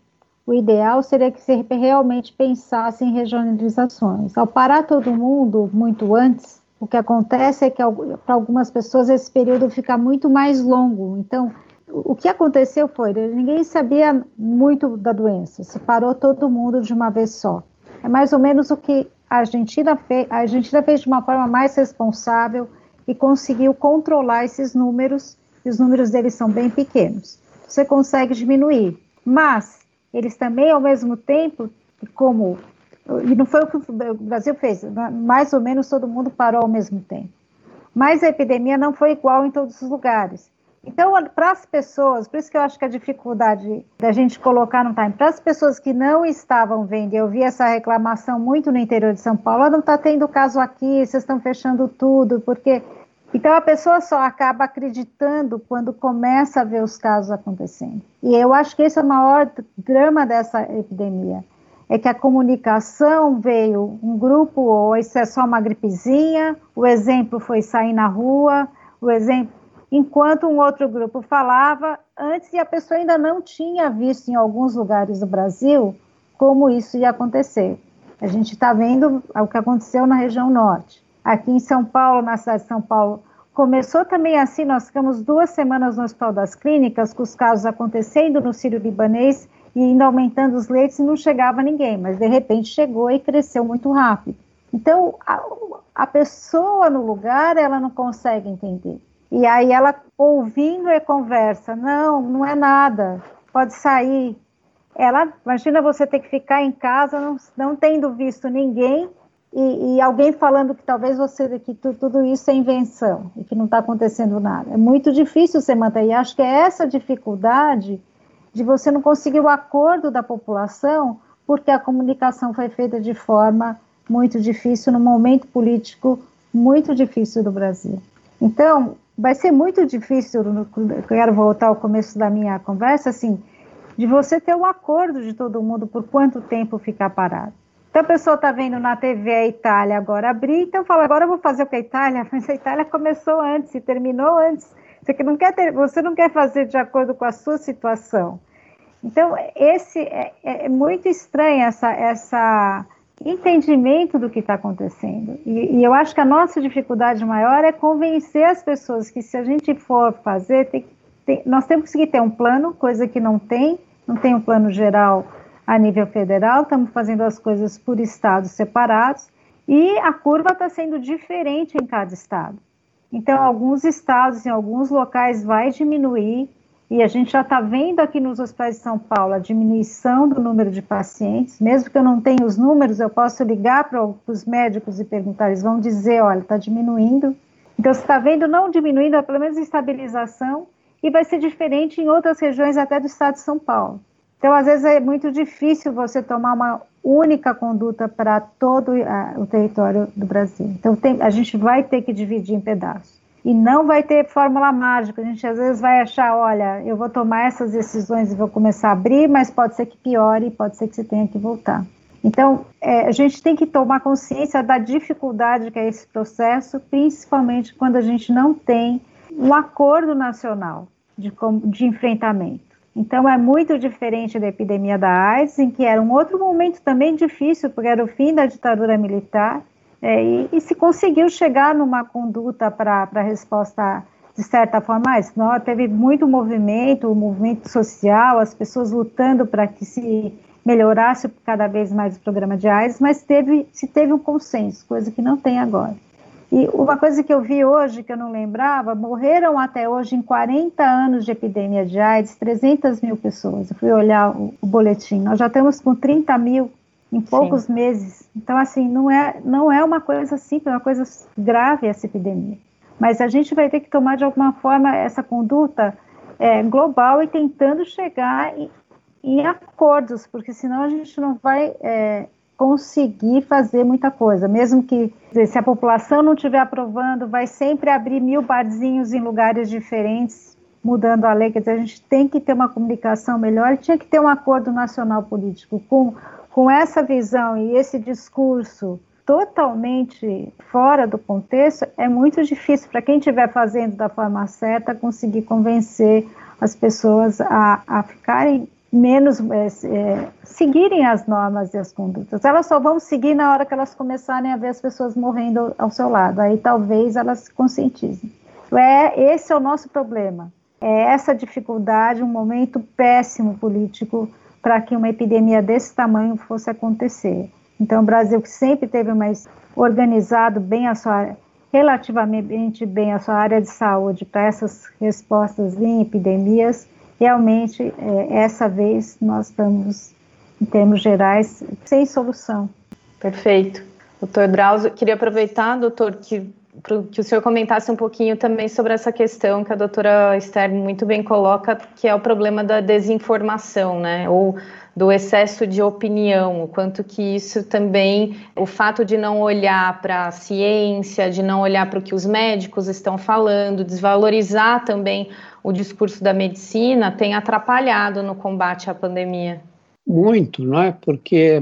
Speaker 4: o ideal seria que se realmente pensasse em regionalizações. Ao parar todo mundo muito antes, o que acontece é que para algumas pessoas esse período fica muito mais longo. Então, o que aconteceu foi, ninguém sabia muito da doença, se parou todo mundo de uma vez só. É mais ou menos o que a Argentina fez, a Argentina fez de uma forma mais responsável e conseguiu controlar esses números, e os números deles são bem pequenos. Você consegue diminuir, mas eles também, ao mesmo tempo, como. E não foi o que o Brasil fez, mais ou menos todo mundo parou ao mesmo tempo. Mas a epidemia não foi igual em todos os lugares. Então, para as pessoas, por isso que eu acho que a dificuldade da gente colocar no time, para as pessoas que não estavam vendo, eu vi essa reclamação muito no interior de São Paulo, ah, não está tendo caso aqui, vocês estão fechando tudo, porque então a pessoa só acaba acreditando quando começa a ver os casos acontecendo. E eu acho que esse é o maior drama dessa epidemia. É que a comunicação veio um grupo, ou isso é só uma gripezinha, o exemplo foi sair na rua, o exemplo, enquanto um outro grupo falava antes e a pessoa ainda não tinha visto em alguns lugares do Brasil como isso ia acontecer. A gente está vendo o que aconteceu na região norte aqui em São Paulo, na cidade de São Paulo. Começou também assim, nós ficamos duas semanas no Hospital das Clínicas, com os casos acontecendo no Sírio Libanês e indo aumentando os leitos e não chegava ninguém, mas de repente chegou e cresceu muito rápido. Então, a, a pessoa no lugar, ela não consegue entender. E aí ela ouvindo e conversa, não, não é nada, pode sair. Ela, imagina você ter que ficar em casa, não, não tendo visto ninguém, e, e, alguém falando que talvez você que tu, tudo isso é invenção e que não está acontecendo nada. É muito difícil você manter. E acho que é essa dificuldade de você não conseguir o acordo da população, porque a comunicação foi feita de forma muito difícil, num momento político muito difícil do Brasil. Então, vai ser muito difícil, quero voltar ao começo da minha conversa, assim, de você ter um acordo de todo mundo por quanto tempo ficar parado. Então a pessoa está vendo na TV a Itália agora abrir, então fala, agora eu vou fazer o que a Itália, mas a Itália começou antes e terminou antes. Você não quer ter, você não quer fazer de acordo com a sua situação. Então esse é, é, é muito estranho essa essa entendimento do que está acontecendo. E, e, eu acho que a nossa dificuldade maior é convencer as pessoas que se a gente for fazer, tem, tem, nós temos que ter um plano, coisa que não tem, não tem um plano geral a nível federal, estamos fazendo as coisas por estados separados e a curva está sendo diferente em cada estado. Então, alguns estados, em alguns locais, vai diminuir, e a gente já está vendo aqui nos hospitais de São Paulo a diminuição do número de pacientes. Mesmo que eu não tenha os números, eu posso ligar para os médicos e perguntar, eles vão dizer: olha, está diminuindo. Então, você está vendo não diminuindo, é pelo menos estabilização, e vai ser diferente em outras regiões até do estado de São Paulo. Então, às vezes, é muito difícil você tomar uma única conduta para todo uh, o território do Brasil. Então, tem, a gente vai ter que dividir em pedaços. E não vai ter fórmula mágica. A gente, às vezes, vai achar: olha, eu vou tomar essas decisões e vou começar a abrir, mas pode ser que piore, pode ser que você tenha que voltar. Então, é, a gente tem que tomar consciência da dificuldade que é esse processo, principalmente quando a gente não tem um acordo nacional de, de enfrentamento. Então é muito diferente da epidemia da AIDS, em que era um outro momento também difícil, porque era o fim da ditadura militar, é, e, e, se conseguiu chegar numa conduta para a resposta de certa forma, mas não, teve muito movimento, o movimento social, as pessoas lutando para que se melhorasse cada vez mais o programa de AIDS, mas teve, se teve um consenso, coisa que não tem agora. E uma coisa que eu vi hoje, que eu não lembrava, morreram até hoje, em 40 anos de epidemia de AIDS, 300 mil pessoas. Eu fui olhar o, o boletim. Nós já estamos com 30 mil em poucos Sim. meses. Então, assim, não é, não é uma coisa simples, é uma coisa grave essa epidemia. Mas a gente vai ter que tomar, de alguma forma, essa conduta é, global e tentando chegar em, em, acordos, porque senão a gente não vai é, conseguir fazer muita coisa. Mesmo que, se a população não estiver aprovando, vai sempre abrir mil barzinhos em lugares diferentes, mudando a lei. Quer dizer, a gente tem que ter uma comunicação melhor tinha que ter um acordo nacional político com, com essa visão e esse discurso totalmente fora do contexto, é muito difícil para quem estiver fazendo da forma certa conseguir convencer as pessoas a, a ficarem menos é, seguirem as normas e as condutas. Elas só vão seguir na hora que elas começarem a ver as pessoas morrendo ao seu lado. Aí talvez elas se conscientizem. É esse é o nosso problema. É essa dificuldade, um momento péssimo político para que uma epidemia desse tamanho fosse acontecer. Então, o Brasil que sempre teve mais organizado bem a sua relativamente bem a sua área de saúde para essas respostas em epidemias, realmente, é, essa vez, nós estamos, em termos gerais, sem solução.
Speaker 2: Perfeito. Doutor Drauzio, queria aproveitar, doutor, que, que o senhor comentasse um pouquinho também sobre essa questão que a doutora Esther muito bem coloca, que é o problema da desinformação, né? Ou do excesso de opinião, o quanto que isso também, o fato de não olhar para a ciência, de não olhar para o que os médicos estão falando, desvalorizar também o discurso da medicina, tem atrapalhado no combate à pandemia.
Speaker 8: Muito, não é? Porque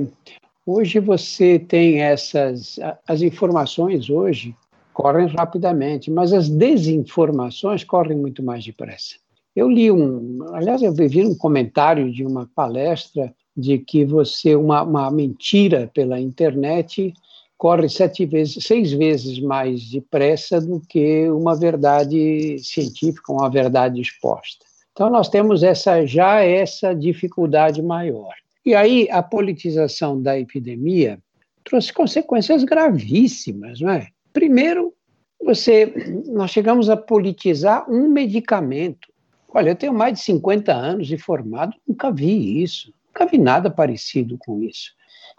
Speaker 8: hoje você tem essas, as informações hoje correm rapidamente, mas as desinformações correm muito mais depressa. Eu li um, aliás, eu vi um comentário de uma palestra de que você uma, uma mentira pela internet corre sete vezes, seis vezes mais depressa do que uma verdade científica, uma verdade exposta. Então nós temos essa já essa dificuldade maior. E aí a politização da epidemia trouxe consequências gravíssimas, não é? Primeiro, você nós chegamos a politizar um medicamento. Olha, eu tenho mais de 50 anos de formado, nunca vi isso, nunca vi nada parecido com isso.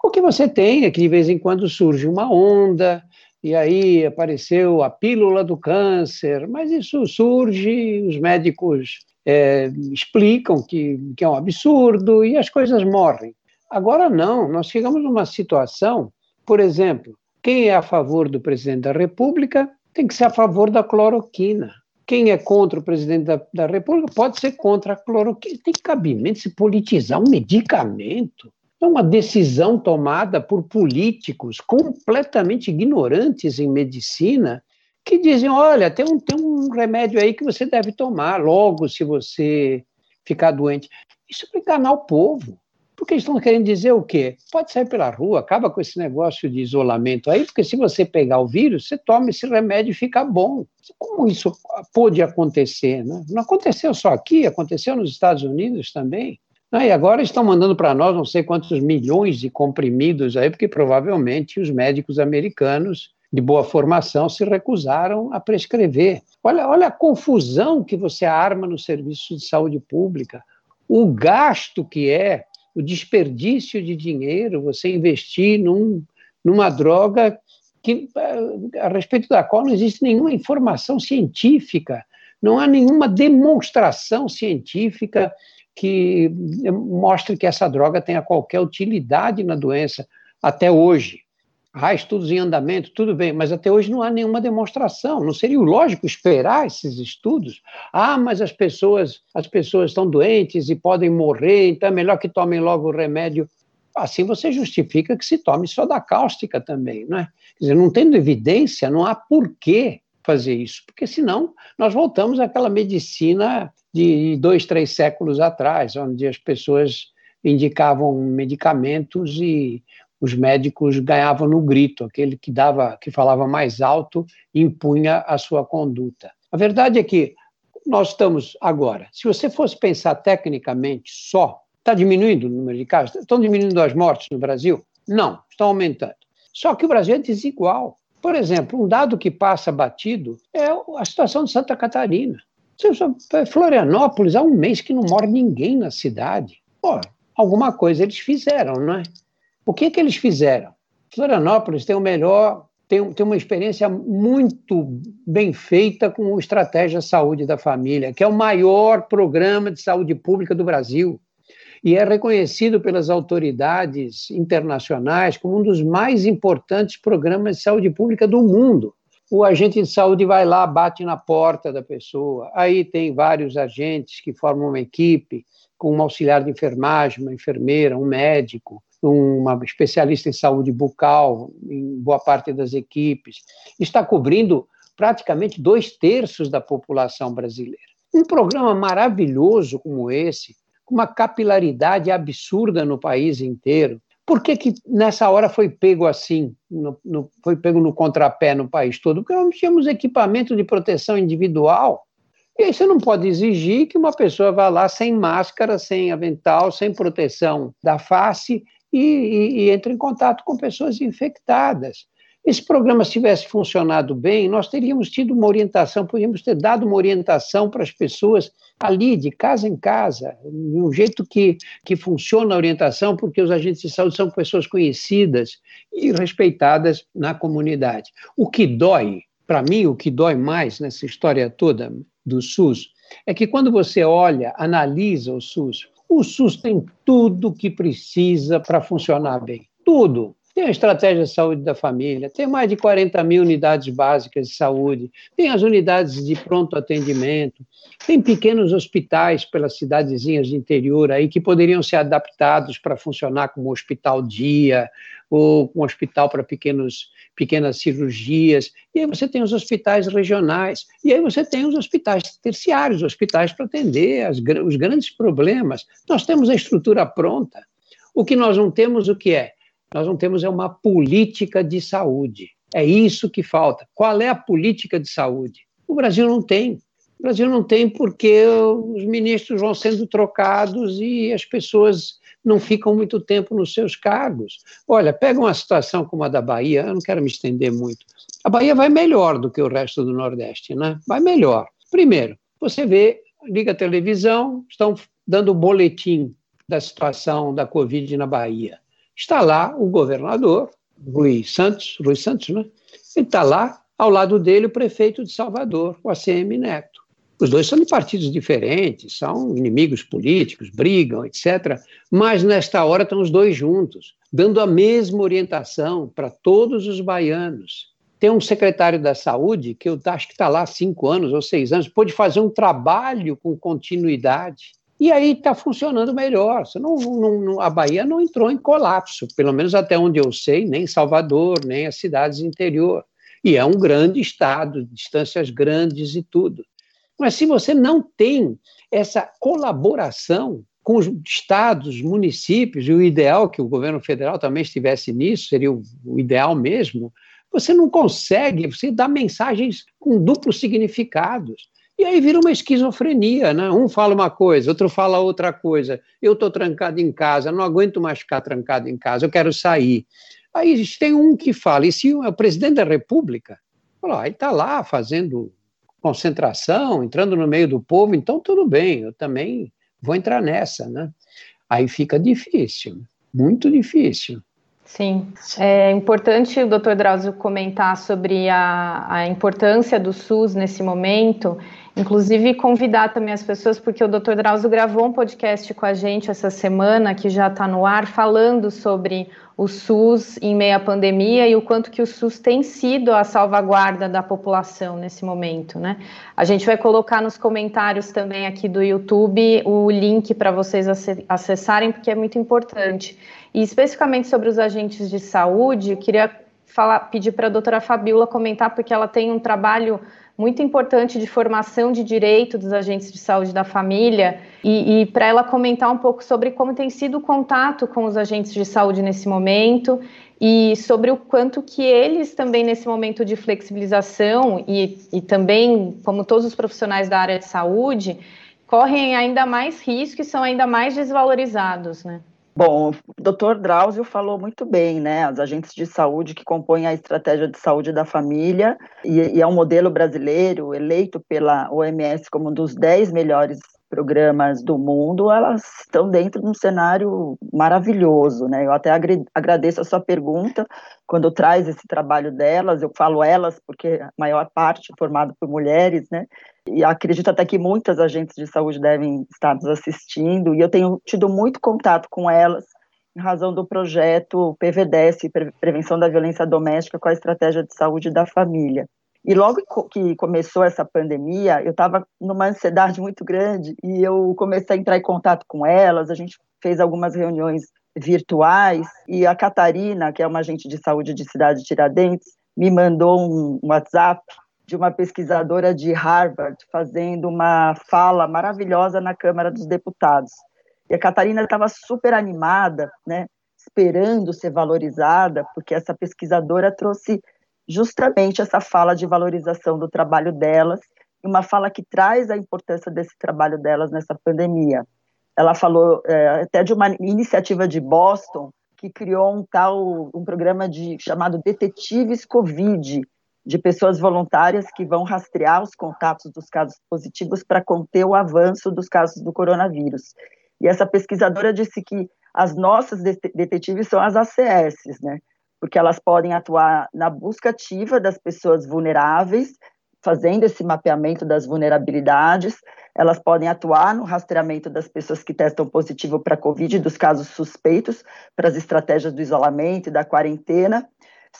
Speaker 8: O que você tem é que de vez em quando surge uma onda, e aí apareceu a pílula do câncer, mas isso surge, os médicos é, explicam que, que é um absurdo e as coisas morrem. Agora não, nós chegamos numa situação, por exemplo, quem é a favor do presidente da República tem que ser a favor da cloroquina. Quem é contra o presidente da, da República pode ser contra a cloroquina. Tem cabimento se politizar um medicamento. É uma decisão tomada por políticos completamente ignorantes em medicina que dizem: olha, tem um, tem um remédio aí que você deve tomar logo se você ficar doente. Isso é enganar o povo. Porque eles estão querendo dizer o quê? Pode sair pela rua, acaba com esse negócio de isolamento aí, porque se você pegar o vírus, você toma esse remédio e fica bom. Como isso pôde acontecer? Né? Não aconteceu só aqui, aconteceu nos Estados Unidos também. Né? E agora estão mandando para nós não sei quantos milhões de comprimidos aí, porque provavelmente os médicos americanos de boa formação se recusaram a prescrever. Olha, olha a confusão que você arma no serviço de saúde pública, o gasto que é o desperdício de dinheiro, você investir num, numa droga que, eh, a respeito da qual não existe nenhuma informação científica, não há nenhuma demonstração científica que mostre que essa droga tenha qualquer utilidade na doença até hoje. Há estudos em andamento, tudo bem, mas até hoje não há nenhuma demonstração. Não seria lógico esperar esses estudos? Ah, mas as pessoas, as pessoas estão doentes e podem morrer, então é melhor que tomem logo o remédio. Assim você justifica que se tome soda cáustica também, não é? Quer dizer, não tendo evidência, não há porquê fazer isso, porque senão nós voltamos àquela medicina de dois, três séculos atrás, onde as pessoas indicavam medicamentos e os médicos ganhavam no grito, aquele que dava, que falava mais alto impunha a sua conduta. A verdade é que nós estamos agora, se você fosse pensar tecnicamente só, está diminuindo o número de casos? Estão diminuindo as mortes no Brasil? Não, estão aumentando. Só que o Brasil é desigual. Por exemplo, um dado que passa batido é a situação de Santa Catarina. Florianópolis, há um mês que não mora ninguém na cidade. Pô, alguma coisa eles fizeram, não é? O que, que eles fizeram? Florianópolis tem o melhor, tem, tem uma experiência muito bem feita com o Estratégia Saúde da Família, que é o maior programa de saúde pública do Brasil e é reconhecido pelas autoridades internacionais como um dos mais importantes programas de saúde pública do mundo. O agente de saúde vai lá, bate na porta da pessoa, aí tem vários agentes que formam uma equipe, com um auxiliar de enfermagem, uma enfermeira, um médico, uma especialista em saúde bucal, em boa parte das equipes, está cobrindo praticamente dois terços da população brasileira. Um programa maravilhoso como esse com uma capilaridade absurda no país inteiro. Por que, que nessa hora foi pego assim, no, no, foi pego no contrapé no país todo? Porque nós tínhamos equipamento de proteção individual. E aí você não pode exigir que uma pessoa vá lá sem máscara, sem avental, sem proteção da face e, e, e entre em contato com pessoas infectadas esse programa se tivesse funcionado bem, nós teríamos tido uma orientação, poderíamos ter dado uma orientação para as pessoas ali, de casa em casa, de um jeito que, que funciona a orientação, porque os agentes de saúde são pessoas conhecidas e respeitadas na comunidade. O que dói, para mim, o que dói mais nessa história toda do SUS, é que quando você olha, analisa o SUS, o SUS tem tudo que precisa para funcionar bem. Tudo tem a estratégia de saúde da família, tem mais de 40 mil unidades básicas de saúde, tem as unidades de pronto atendimento, tem pequenos hospitais pelas cidadezinhas de interior aí que poderiam ser adaptados para funcionar como hospital dia ou um hospital para pequenos, pequenas cirurgias. E aí você tem os hospitais regionais, e aí você tem os hospitais terciários, hospitais para atender as, os grandes problemas. Nós temos a estrutura pronta. O que nós não temos, o que é? Nós não temos é uma política de saúde. É isso que falta. Qual é a política de saúde? O Brasil não tem. O Brasil não tem porque os ministros vão sendo trocados e as pessoas não ficam muito tempo nos seus cargos. Olha, pega uma situação como a da Bahia, eu não quero me estender muito. A Bahia vai melhor do que o resto do Nordeste, né? Vai melhor. Primeiro, você vê, liga a televisão, estão dando boletim da situação da Covid na Bahia. Está lá o governador, Rui Santos, Rui Santos, né? Ele está lá, ao lado dele, o prefeito de Salvador, o ACM Neto. Os dois são de partidos diferentes, são inimigos políticos, brigam, etc. Mas nesta hora estão os dois juntos, dando a mesma orientação para todos os baianos. Tem um secretário da saúde, que eu acho que está lá há cinco anos ou seis anos, pode fazer um trabalho com continuidade e aí está funcionando melhor. Não, não, a Bahia não entrou em colapso, pelo menos até onde eu sei, nem Salvador, nem as cidades interior. E é um grande estado, distâncias grandes e tudo. Mas se você não tem essa colaboração com os estados, municípios, e o ideal que o governo federal também estivesse nisso, seria o ideal mesmo, você não consegue, você dá mensagens com duplos significados. E aí vira uma esquizofrenia, né? Um fala uma coisa, outro fala outra coisa. Eu estou trancado em casa, não aguento mais ficar trancado em casa, eu quero sair. Aí tem um que fala, e se é o presidente da República, fala, aí está lá fazendo concentração, entrando no meio do povo, então tudo bem, eu também vou entrar nessa, né? Aí fica difícil, muito difícil.
Speaker 2: Sim, é importante o doutor Drauzio comentar sobre a, a importância do SUS nesse momento Inclusive, convidar também as pessoas, porque o Dr. Drauzio gravou um podcast com a gente essa semana, que já está no ar, falando sobre o SUS em meio à pandemia e o quanto que o SUS tem sido a salvaguarda da população nesse momento, né? A gente vai colocar nos comentários também aqui do YouTube o link para vocês acessarem, porque é muito importante. E especificamente sobre os agentes de saúde, eu queria falar, pedir para a doutora Fabiola comentar, porque ela tem um trabalho muito importante de formação de direito dos agentes de saúde da família e, e para ela comentar um pouco sobre como tem sido o contato com os agentes de saúde nesse momento e sobre o quanto que eles também nesse momento de flexibilização e, e também como todos os profissionais da área de saúde correm ainda mais risco e são ainda mais desvalorizados, né?
Speaker 6: Bom, o doutor Drauzio falou muito bem, né? Os agentes de saúde que compõem a estratégia de saúde da família, e, e é um modelo brasileiro eleito pela OMS como um dos 10 melhores programas do mundo, elas estão dentro de um cenário maravilhoso, né? Eu até agradeço a sua pergunta quando traz esse trabalho delas, eu falo elas porque a maior parte é formada por mulheres, né? E acredito até que muitas agentes de saúde devem estar nos assistindo, e eu tenho tido muito contato com elas em razão do projeto PVDS, Prevenção da Violência Doméstica com a Estratégia de Saúde da Família. E logo que começou essa pandemia, eu estava numa ansiedade muito grande e eu comecei a entrar em contato com elas. A gente fez algumas reuniões virtuais e a Catarina, que é uma agente de saúde de Cidade de Tiradentes, me mandou um WhatsApp de uma pesquisadora de Harvard fazendo uma fala maravilhosa na Câmara dos Deputados. E a Catarina estava super animada, né, esperando ser valorizada, porque essa pesquisadora trouxe justamente essa fala de valorização do trabalho delas, uma fala que traz a importância desse trabalho delas nessa pandemia. Ela falou é, até de uma iniciativa de Boston que criou um tal um programa de chamado Detetives Covid, de pessoas voluntárias que vão rastrear os contatos dos casos positivos para conter o avanço dos casos do coronavírus. E essa pesquisadora disse que as nossas detetives são as ACS, né? porque elas podem atuar na busca ativa das pessoas vulneráveis, fazendo esse mapeamento das vulnerabilidades, elas podem atuar no rastreamento das pessoas que testam positivo para Covid, dos casos suspeitos, para as estratégias do isolamento e da quarentena,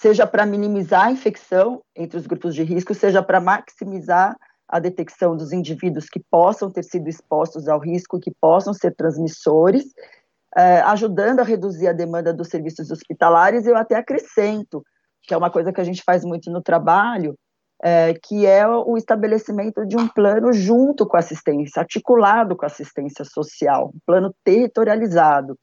Speaker 6: seja para minimizar a infecção entre os grupos de risco, seja para maximizar a detecção dos indivíduos que possam ter sido expostos ao risco, que possam ser transmissores, é, ajudando a reduzir a demanda dos serviços hospitalares, eu até acrescento, que é uma coisa que a gente faz muito no trabalho, é, que é o estabelecimento de um plano junto com a assistência, articulado com a assistência social, um plano territorializado.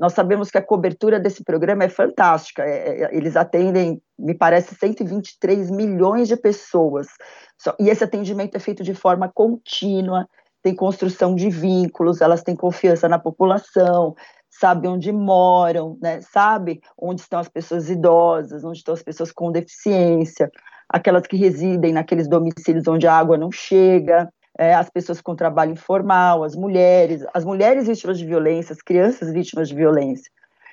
Speaker 6: Nós sabemos que a cobertura desse programa é fantástica, é, é eles atendem, me parece, 123 milhões de pessoas, e esse atendimento é feito de forma contínua, tem construção de vínculos, elas têm confiança na população, sabem onde moram, né, sabe onde estão as pessoas idosas, onde estão as pessoas com deficiência, aquelas que residem naqueles domicílios onde a água não chega, é, as pessoas com trabalho informal, as mulheres, as mulheres vítimas de violência, as crianças vítimas de violência.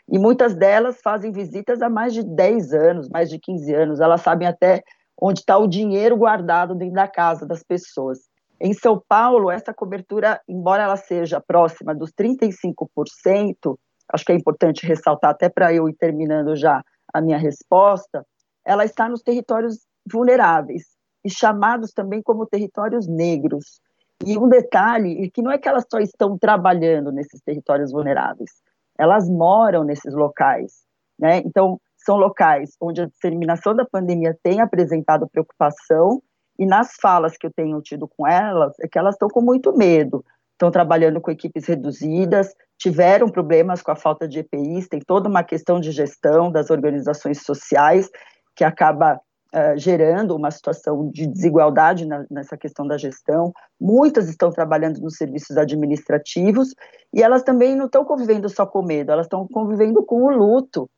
Speaker 6: E muitas delas fazem visitas há mais de 10 anos, mais de 15 anos, elas sabem até onde está o dinheiro guardado dentro da casa das pessoas. Em São Paulo, essa cobertura, embora ela seja próxima dos 35%, acho que é importante ressaltar, até para eu ir terminando já a minha resposta, ela está nos territórios vulneráveis e chamados também como territórios negros. E um detalhe é que não é que elas só estão trabalhando nesses territórios vulneráveis, elas moram nesses locais. Né? Então, são locais onde a disseminação da pandemia tem apresentado preocupação e nas falas que eu tenho tido com elas, é que elas estão com muito medo, estão trabalhando com equipes reduzidas, tiveram problemas com a falta de EPIs, tem toda uma questão de gestão das organizações sociais que acaba uh, gerando uma situação de desigualdade na, nessa questão da gestão. Muitas estão trabalhando nos serviços administrativos e elas também não estão convivendo só com medo, elas estão convivendo com o luto.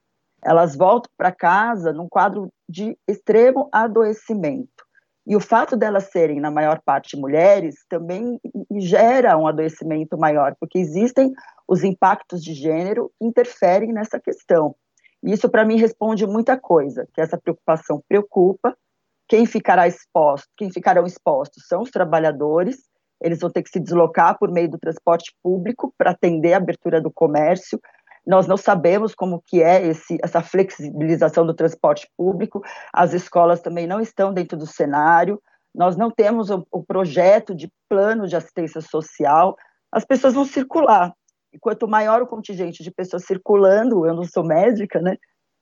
Speaker 6: Elas voltam para casa num quadro de extremo adoecimento. E o fato delas serem, na maior parte, mulheres, também gera um adoecimento maior, porque existem os impactos de gênero que interferem nessa questão. Isso, para mim, responde muita coisa, que essa preocupação preocupa. Quem ficará exposto, quem ficarão expostos são os trabalhadores, eles vão ter que se deslocar por meio do transporte público para atender a abertura do comércio, nós não sabemos como que é esse, essa flexibilização do transporte público, as escolas também não estão dentro do cenário, nós não temos o, o projeto de plano de assistência social, as pessoas vão circular, quanto maior o contingente de pessoas circulando, eu não sou médica, né,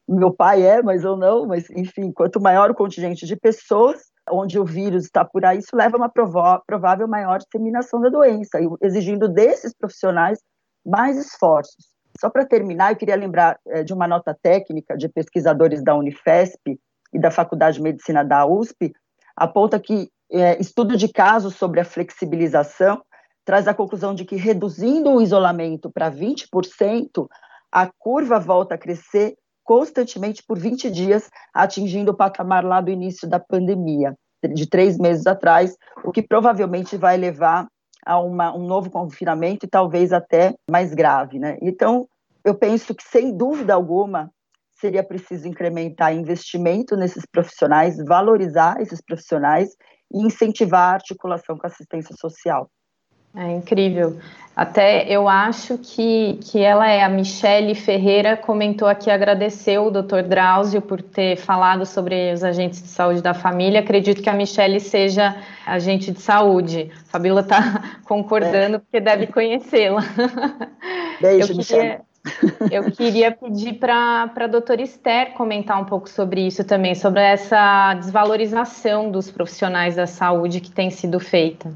Speaker 6: meu pai é, mas eu não, mas enfim, quanto maior o contingente de pessoas, onde o vírus está por aí, isso leva a uma provável maior disseminação da doença, exigindo desses profissionais mais esforços. Só para terminar, eu queria lembrar é, de uma nota técnica de pesquisadores da Unifesp e da Faculdade de Medicina da USP, aponta que é, estudo de casos sobre a flexibilização traz a conclusão de que reduzindo o isolamento para 20%, a curva volta a crescer constantemente por 20 dias, atingindo o patamar lá do início da pandemia, de três meses atrás, o que provavelmente vai levar a uma, um novo confinamento e talvez até mais grave. Né? Então, eu penso que, sem dúvida alguma, seria preciso incrementar investimento nesses profissionais, valorizar esses profissionais e incentivar a articulação com a assistência social.
Speaker 2: É incrível. Até eu acho que, que ela é a Michele Ferreira, comentou aqui, agradeceu o Dr. Drauzio por ter falado sobre os agentes de saúde da família. Acredito que a Michele seja agente de saúde. A Fabíola está concordando, é. porque deve conhecê-la.
Speaker 6: Beijo, eu queria,
Speaker 2: eu queria pedir para a doutora Esther comentar um pouco sobre isso também, sobre essa desvalorização dos profissionais da saúde que tem sido feita.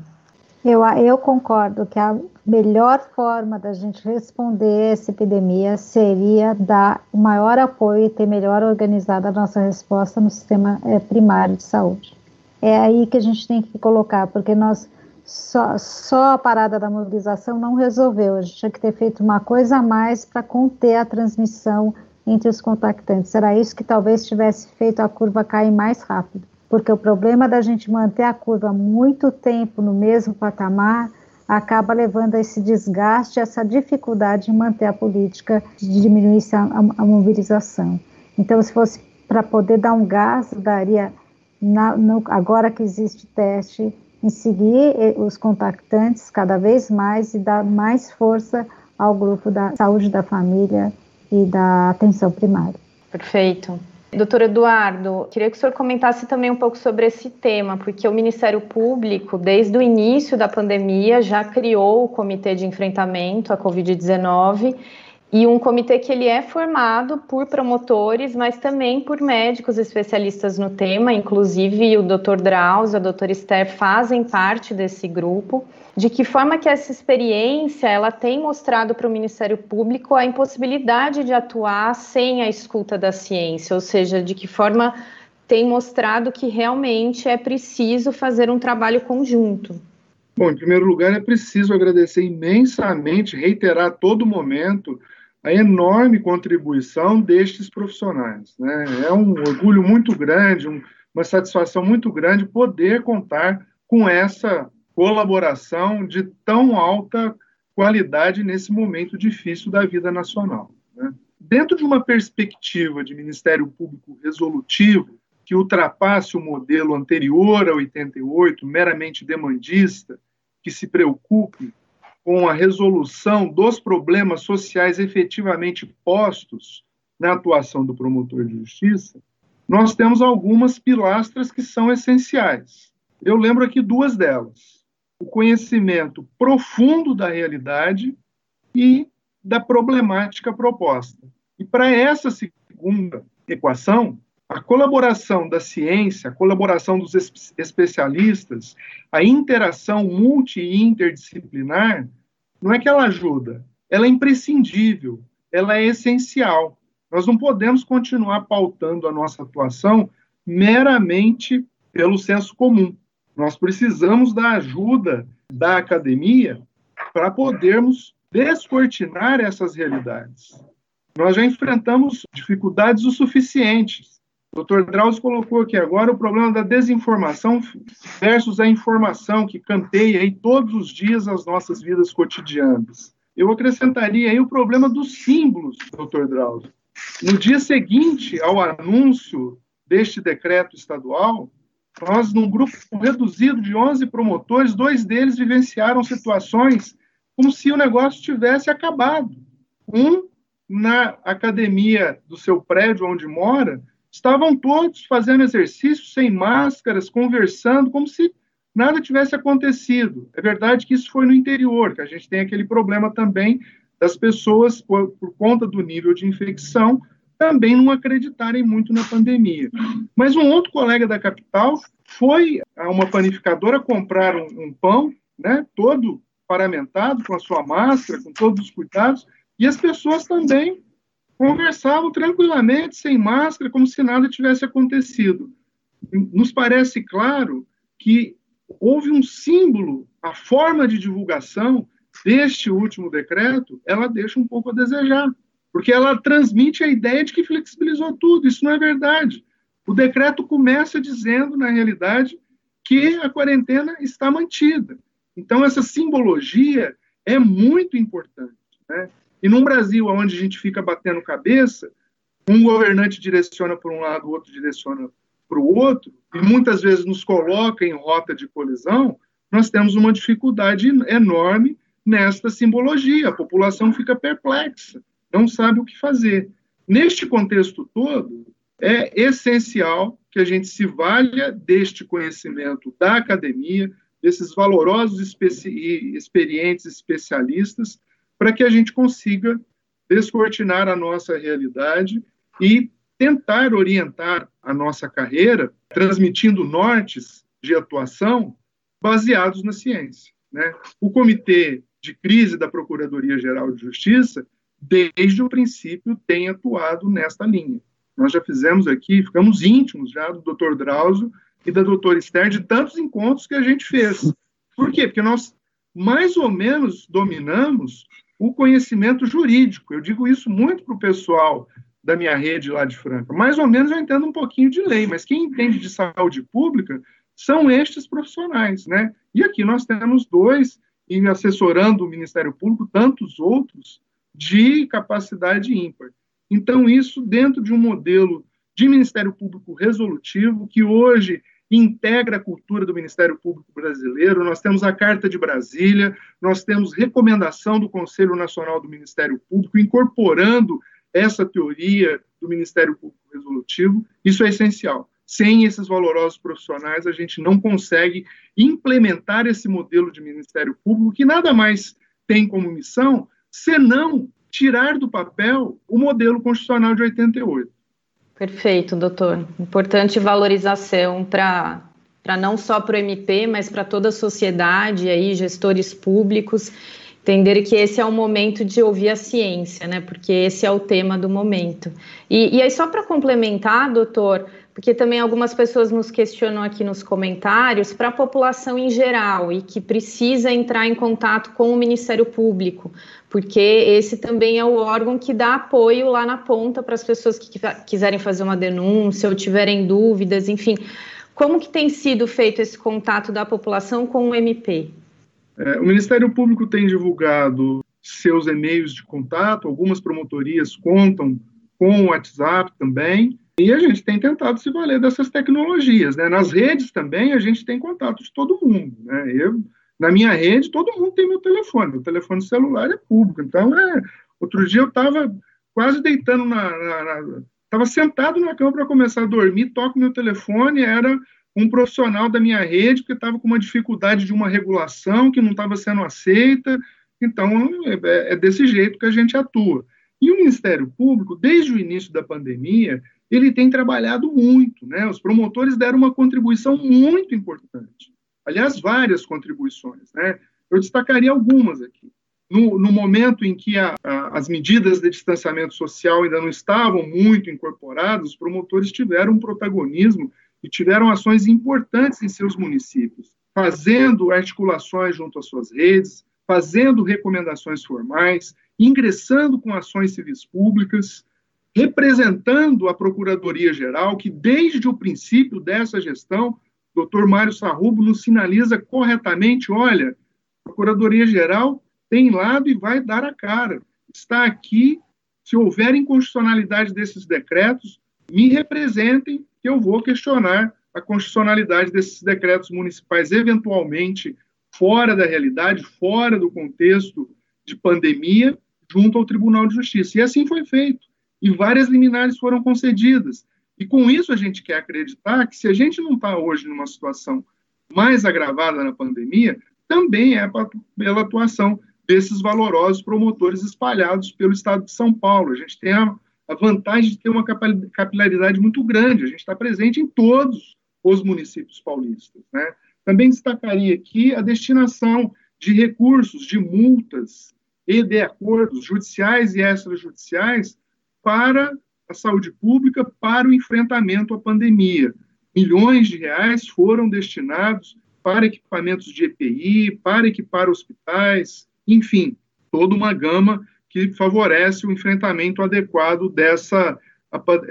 Speaker 4: Eu, eu concordo que a melhor forma da gente responder essa epidemia seria dar o maior apoio e ter melhor organizada a nossa resposta no sistema é, primário de saúde. É aí que a gente tem que colocar, porque nós só, só a parada da mobilização não resolveu. A gente tinha que ter feito uma coisa a mais para conter a transmissão entre os contactantes. Era isso que talvez tivesse feito a curva cair mais rápido porque o problema da gente manter a curva muito tempo no mesmo patamar acaba levando a esse desgaste, essa dificuldade em manter a política de diminuir a, a, mobilização. Então, se fosse para poder dar um gás, daria, na, no, agora que existe teste, em seguir os contactantes cada vez mais e dar mais força ao grupo da saúde da família e da atenção primária.
Speaker 2: Perfeito. Doutor Eduardo, queria que o senhor comentasse também um pouco sobre esse tema, porque o Ministério Público, desde o início da pandemia, já criou o Comitê de Enfrentamento à Covid-19 e um comitê que ele é formado por promotores, mas também por médicos especialistas no tema, inclusive o Dr. Drauzio, a doutora Esther fazem parte desse grupo. De que forma que essa experiência ela tem mostrado para o Ministério Público a impossibilidade de atuar sem a escuta da ciência, ou seja, de que forma tem mostrado que realmente é preciso fazer um trabalho conjunto.
Speaker 5: Bom, em primeiro lugar, é preciso agradecer imensamente, reiterar a todo momento a enorme contribuição destes profissionais. Né? É um orgulho muito grande, um, uma satisfação muito grande poder contar com essa colaboração de tão alta qualidade nesse momento difícil da vida nacional. Né? Dentro de uma perspectiva de Ministério Público resolutivo, que ultrapasse o modelo anterior a 88, meramente demandista, que se preocupe com a resolução dos problemas sociais efetivamente postos na atuação do promotor de justiça, nós temos algumas pilastras que são essenciais. Eu lembro aqui duas delas: o conhecimento profundo da realidade e da problemática proposta. E para essa segunda equação, a colaboração da ciência, a colaboração dos especialistas, a interação multi e interdisciplinar, não é que ela ajuda, ela é imprescindível, ela é essencial. Nós não podemos continuar pautando a nossa atuação meramente pelo senso comum. Nós precisamos da ajuda da academia para podermos descortinar essas realidades. Nós já enfrentamos dificuldades o suficientes o Dr. Drauzio colocou aqui agora o problema da desinformação versus a informação que canteia aí todos os dias as nossas vidas cotidianas. Eu acrescentaria aí o problema dos símbolos, Dr. Drauzio. No dia seguinte ao anúncio deste decreto estadual, nós, num grupo reduzido de 11 promotores, dois deles vivenciaram situações como se o negócio tivesse acabado. Um, na academia do seu prédio onde mora, Estavam todos fazendo exercício sem máscaras, conversando, como se nada tivesse acontecido. É verdade que isso foi no interior, que a gente tem aquele problema também das pessoas, por, por conta do nível de infecção, também não acreditarem muito na pandemia. Mas um outro colega da capital foi a uma panificadora comprar um, um pão, né, todo paramentado, com a sua máscara, com todos os cuidados, e as pessoas também conversavam tranquilamente, sem máscara, como se nada tivesse acontecido. Nos parece claro que houve um símbolo, a forma de divulgação deste último decreto, ela deixa um pouco a desejar. porque ela transmite a ideia de que flexibilizou tudo. Isso não é verdade. O decreto começa dizendo, na realidade, que a quarentena está mantida. Então, essa simbologia é muito importante. Né? E num Brasil onde a gente fica batendo cabeça, um governante direciona para um lado, o outro direciona para o outro, e muitas vezes nos coloca em rota de colisão, nós temos uma dificuldade enorme nesta simbologia. A população fica perplexa, não sabe o que fazer. Neste contexto todo, é essencial que a gente se valha deste conhecimento da academia, desses valorosos e experientes especialistas, para que a gente consiga descortinar a nossa realidade e tentar orientar a nossa carreira, transmitindo nortes de atuação baseados na ciência. Né? O Comitê de Crise da Procuradoria-Geral de Justiça, desde o princípio, tem atuado nesta linha. Nós já fizemos aqui, ficamos íntimos já do Dr. Drauzio e da doutora Esther de tantos encontros que a gente fez. Por quê? Porque nós mais ou menos dominamos o conhecimento jurídico. Eu digo isso muito para o pessoal da minha rede lá de Franca. Mais ou menos eu entendo um pouquinho de lei, mas quem entende de saúde pública são estes profissionais, né? E aqui nós temos dois, e assessorando o Ministério Público, tantos outros de capacidade ímpar. Então, isso dentro de um modelo de Ministério Público resolutivo, que hoje integra a cultura do Ministério Público brasileiro. Nós temos a Carta de Brasília, nós temos recomendação do Conselho Nacional do Ministério Público, incorporando essa teoria do Ministério Público Resolutivo. Isso é essencial. Sem esses valorosos profissionais, a gente não consegue implementar esse modelo de Ministério Público, que nada mais tem como missão senão tirar do papel o modelo constitucional de 88.
Speaker 2: Perfeito, doutor. Importante valorização para para não só para o MP, mas para toda a sociedade, aí, gestores públicos, entender que esse é o momento de ouvir a ciência, né? Porque esse é o tema do momento. E, e aí, só para complementar, doutor, porque também algumas pessoas nos questionam aqui nos comentários, para a população em geral e que precisa entrar em contato com o Ministério Público, porque esse também é o órgão que dá apoio lá na ponta para as pessoas que quiserem fazer uma denúncia ou tiverem dúvidas, enfim. Como que tem sido feito esse contato da população com o MP?
Speaker 5: É, o Ministério Público tem divulgado seus e-mails de contato, algumas promotorias contam com o WhatsApp também, e a gente tem tentado se valer dessas tecnologias. Né? Nas redes também a gente tem contato de todo mundo. Né? Eu, na minha rede, todo mundo tem meu telefone. Meu telefone celular é público. Então, é, outro dia eu estava quase deitando na. Estava sentado na cama para começar a dormir, toco meu telefone, era um profissional da minha rede que estava com uma dificuldade de uma regulação que não estava sendo aceita. Então, é, é desse jeito que a gente atua. E o Ministério Público, desde o início da pandemia, ele tem trabalhado muito, né? Os promotores deram uma contribuição muito importante. Aliás, várias contribuições, né? Eu destacaria algumas aqui. No, no momento em que a, a, as medidas de distanciamento social ainda não estavam muito incorporadas, os promotores tiveram um protagonismo e tiveram ações importantes em seus municípios, fazendo articulações junto às suas redes, fazendo recomendações formais, ingressando com ações civis públicas, representando a Procuradoria-Geral, que desde o princípio dessa gestão, o doutor Mário Sarrubo nos sinaliza corretamente: olha, a Procuradoria-Geral tem lado e vai dar a cara. Está aqui, se houver inconstitucionalidade desses decretos, me representem, que eu vou questionar a constitucionalidade desses decretos municipais, eventualmente fora da realidade, fora do contexto de pandemia, junto ao Tribunal de Justiça. E assim foi feito e várias liminares foram concedidas. E com isso a gente quer acreditar que se a gente não está hoje numa situação mais agravada na pandemia, também é pela atuação desses valorosos promotores espalhados pelo estado de São Paulo. A gente tem a, a vantagem de ter uma capilaridade muito grande, a gente está presente em todos os municípios paulistas. Né? Também destacaria aqui a destinação de recursos, de multas e de acordos judiciais e extrajudiciais para a saúde pública, para o enfrentamento à pandemia. Milhões de reais foram destinados para equipamentos de EPI, para equipar hospitais, enfim, toda uma gama que favorece o enfrentamento adequado dessa,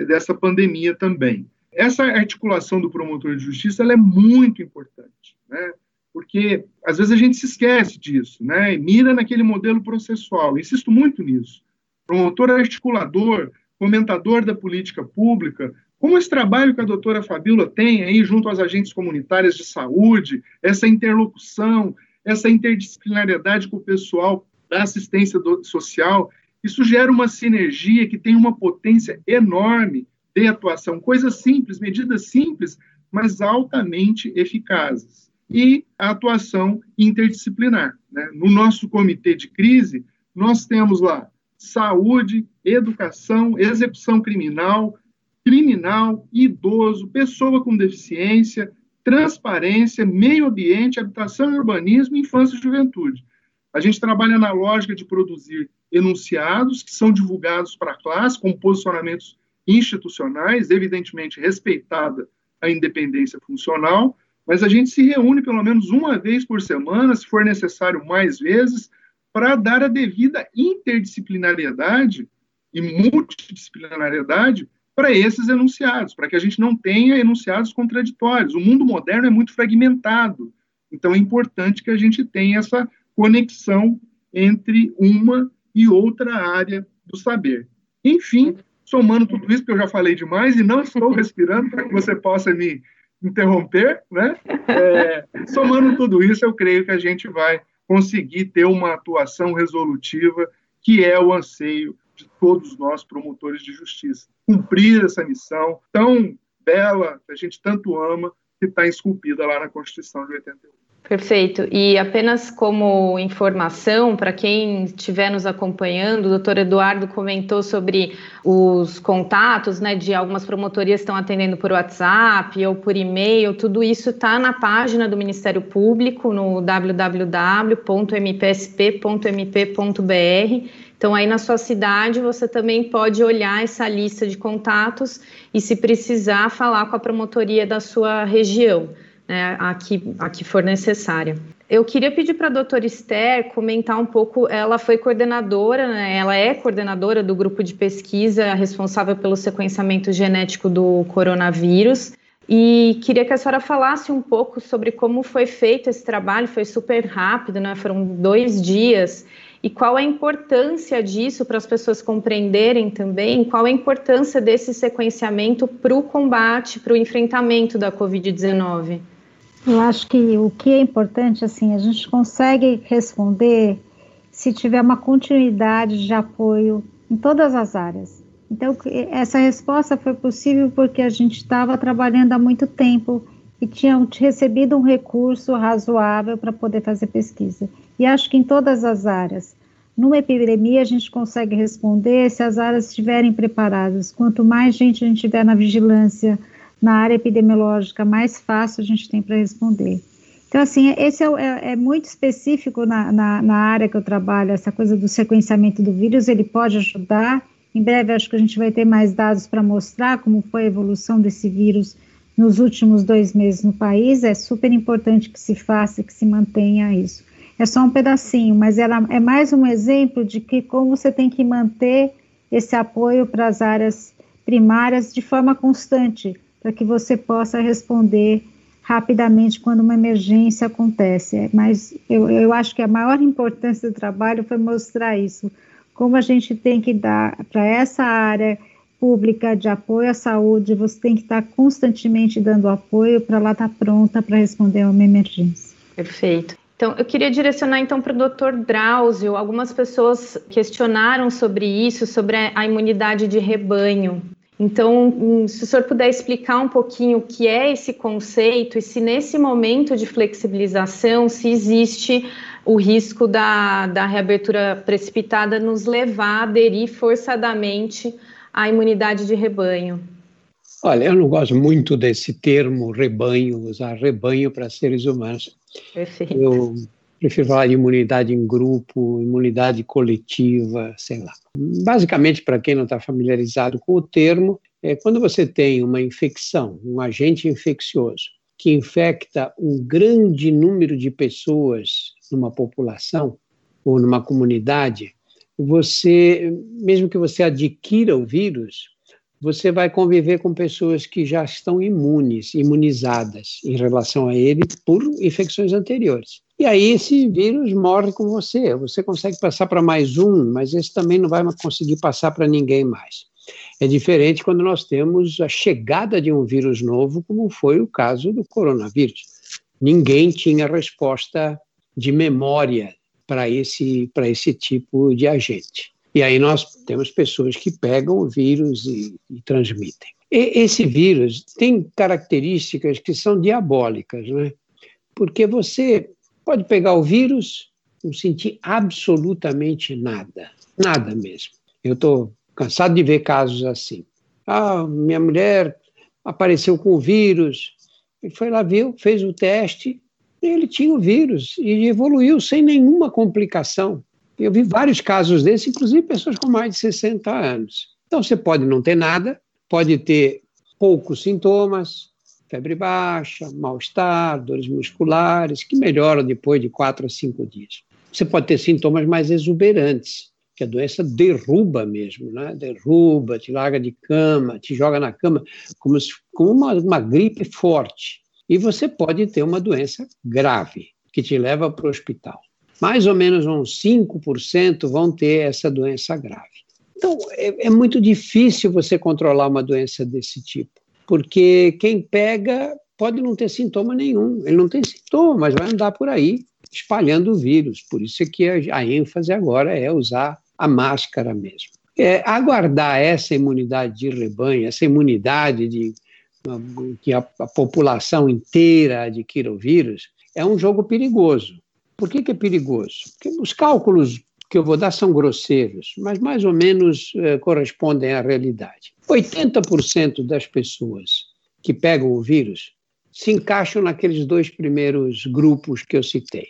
Speaker 5: dessa pandemia também. Essa articulação do promotor de justiça é muito importante, né? porque às vezes a gente se esquece disso, né? e mira naquele modelo processual. Insisto muito nisso. Promotor articulador, comentador da política pública, como esse trabalho que a doutora Fabíola tem aí junto às agentes comunitárias de saúde, essa interlocução, essa interdisciplinariedade com o pessoal da assistência do, social, isso gera uma sinergia que tem uma potência enorme de atuação. Coisas simples, medidas simples, mas altamente eficazes. E a atuação interdisciplinar. Né? No nosso comitê de crise, nós temos lá saúde, educação, execução criminal, criminal, idoso, pessoa com deficiência, transparência, meio ambiente, habitação e urbanismo, infância e juventude. A gente trabalha na lógica de produzir enunciados que são divulgados para a classe com posicionamentos institucionais, evidentemente respeitada a independência funcional, mas a gente se reúne pelo menos uma vez por semana, se for necessário mais vezes, para dar a devida interdisciplinariedade e multidisciplinariedade para esses enunciados, para que a gente não tenha enunciados contraditórios. O mundo moderno é muito fragmentado, então é importante que a gente tenha essa conexão entre uma e outra área do saber. Enfim, somando tudo isso, que eu já falei demais e não estou respirando para que você possa me interromper, né? É, somando tudo isso, eu creio que a gente vai conseguir ter uma atuação resolutiva que é o anseio de todos nós promotores de justiça. Cumprir essa missão tão bela, que a gente tanto ama, que está esculpida lá na Constituição de 88.
Speaker 2: Perfeito. E apenas como informação, para quem estiver nos acompanhando, o doutor Eduardo comentou sobre os contatos né, de algumas promotorias que estão atendendo por WhatsApp ou por e-mail. Tudo isso está na página do Ministério Público, no www.mpsp.mp.br. Então, aí na sua cidade, você também pode olhar essa lista de contatos e, se precisar, falar com a promotoria da sua região né, a, que, a que for necessária. Eu queria pedir para a doutora Esther comentar um pouco. Ela foi coordenadora, né, ela é coordenadora do grupo de pesquisa responsável pelo sequenciamento genético do coronavírus. E queria que a senhora falasse um pouco sobre como foi feito esse trabalho. Foi super rápido, né? Foram dois dias. E qual a importância disso para as pessoas compreenderem também? Qual a importância desse sequenciamento para o combate, para o enfrentamento da Covid-19?
Speaker 4: Eu acho que o que é importante, assim, a gente consegue responder se tiver uma continuidade de apoio em todas as áreas. Então, essa resposta foi possível porque a gente estava trabalhando há muito tempo e tinha recebido um recurso razoável para poder fazer pesquisa. E acho que em todas as áreas. Numa epidemia, a gente consegue responder se as áreas estiverem preparadas. Quanto mais gente a gente tiver na vigilância, na área epidemiológica mais fácil a gente tem para responder. Então, assim, esse é, é, é muito específico na, na, na, área que eu trabalho, essa coisa do sequenciamento do vírus, ele pode ajudar. Em breve, acho que a gente vai ter mais dados para mostrar como foi a evolução desse vírus nos últimos dois meses no país. É super importante que se faça, que se mantenha isso. É só um pedacinho, mas ela é mais um exemplo de que como você tem que manter esse apoio para as áreas primárias de forma constante para que você possa responder rapidamente quando uma emergência acontece. Mas eu, eu acho que a maior importância do trabalho foi mostrar isso, como a gente tem que dar para essa área pública de apoio à saúde, você tem que estar constantemente dando apoio para ela estar pronta para responder a uma emergência.
Speaker 2: Perfeito. Então, eu queria direcionar então para o Dr. Drauzio. Algumas pessoas questionaram sobre isso, sobre a imunidade de rebanho. Então, hum, se o senhor puder explicar um pouquinho o que é esse conceito e se nesse momento de flexibilização, se existe o risco da, da reabertura precipitada nos levar a aderir forçadamente à imunidade de rebanho.
Speaker 8: Olha, eu não gosto muito desse termo rebanho, usar rebanho para seres humanos.
Speaker 2: Perfeito.
Speaker 8: Eu prefiro falar de imunidade em grupo, imunidade coletiva, sei lá. Basicamente, para quem não está familiarizado com o termo, é quando você tem uma infecção, um agente infeccioso, que infecta um grande número de pessoas numa população ou numa comunidade, você, mesmo que você adquira o vírus, você vai conviver com pessoas que já estão imunes, imunizadas em relação a ele por infecções anteriores. E aí esse vírus morre com você. Você consegue passar para mais um, mas esse também não vai conseguir passar para ninguém mais. É diferente quando nós temos a chegada de um vírus novo, como foi o caso do coronavírus. Ninguém tinha resposta de memória para esse, esse tipo de agente. E aí nós temos pessoas que pegam o vírus e, e transmitem. E esse vírus tem características que são diabólicas, né? Porque você pode pegar o vírus não sentir absolutamente nada, nada mesmo. Eu estou cansado de ver casos assim. Ah, minha mulher apareceu com o vírus, e foi lá, viu, fez o teste, ele tinha o vírus e evoluiu sem nenhuma complicação. Eu vi vários casos desses, inclusive pessoas com mais de 60 anos. Então, você pode não ter nada, pode ter poucos sintomas, febre baixa, mal-estar, dores musculares, que melhoram depois de quatro a cinco dias. Você pode ter sintomas mais exuberantes, que a doença derruba mesmo, né? derruba, te larga de cama, te joga na cama, como, se, como uma, uma gripe forte. E você pode ter uma doença grave, que te leva para o hospital mais ou menos uns 5% vão ter essa doença grave. Então, é, é, muito difícil você controlar uma doença desse tipo, porque quem pega pode não ter sintoma nenhum, ele não tem sintoma, mas vai andar por aí espalhando o vírus. Por isso é que a, a ênfase agora é usar a máscara mesmo. É, aguardar essa imunidade de rebanho, essa imunidade de que a, a população inteira adquira o vírus, é um jogo perigoso por que, que é perigoso? Porque os cálculos que eu vou dar são grosseiros, mas mais ou menos eh, correspondem à realidade. 80% das pessoas que pegam o vírus se encaixam naqueles dois primeiros grupos que eu citei.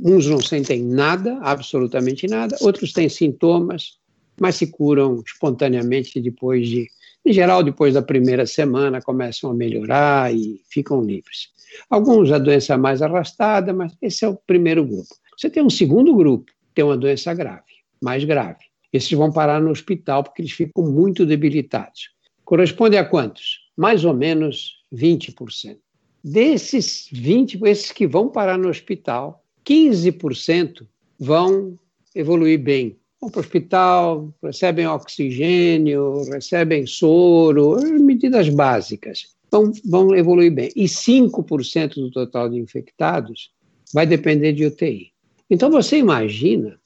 Speaker 8: Uns não sentem nada, absolutamente nada, outros têm sintomas, mas se curam espontaneamente depois de, em geral, depois da primeira semana, começam a melhorar e ficam livres. Alguns a doença mais arrastada, mas esse é o primeiro grupo. Você tem um segundo grupo, tem uma doença grave, mais grave. Esses vão parar no hospital porque eles ficam muito debilitados. Corresponde a quantos? Mais ou menos 20%. Desses 20, esses que vão parar no hospital, 15% vão evoluir bem. Vão para o hospital, recebem oxigênio, recebem soro, medidas básicas vão, vão evoluir bem. E 5% do total de infectados vai depender de UTI. Então você imagina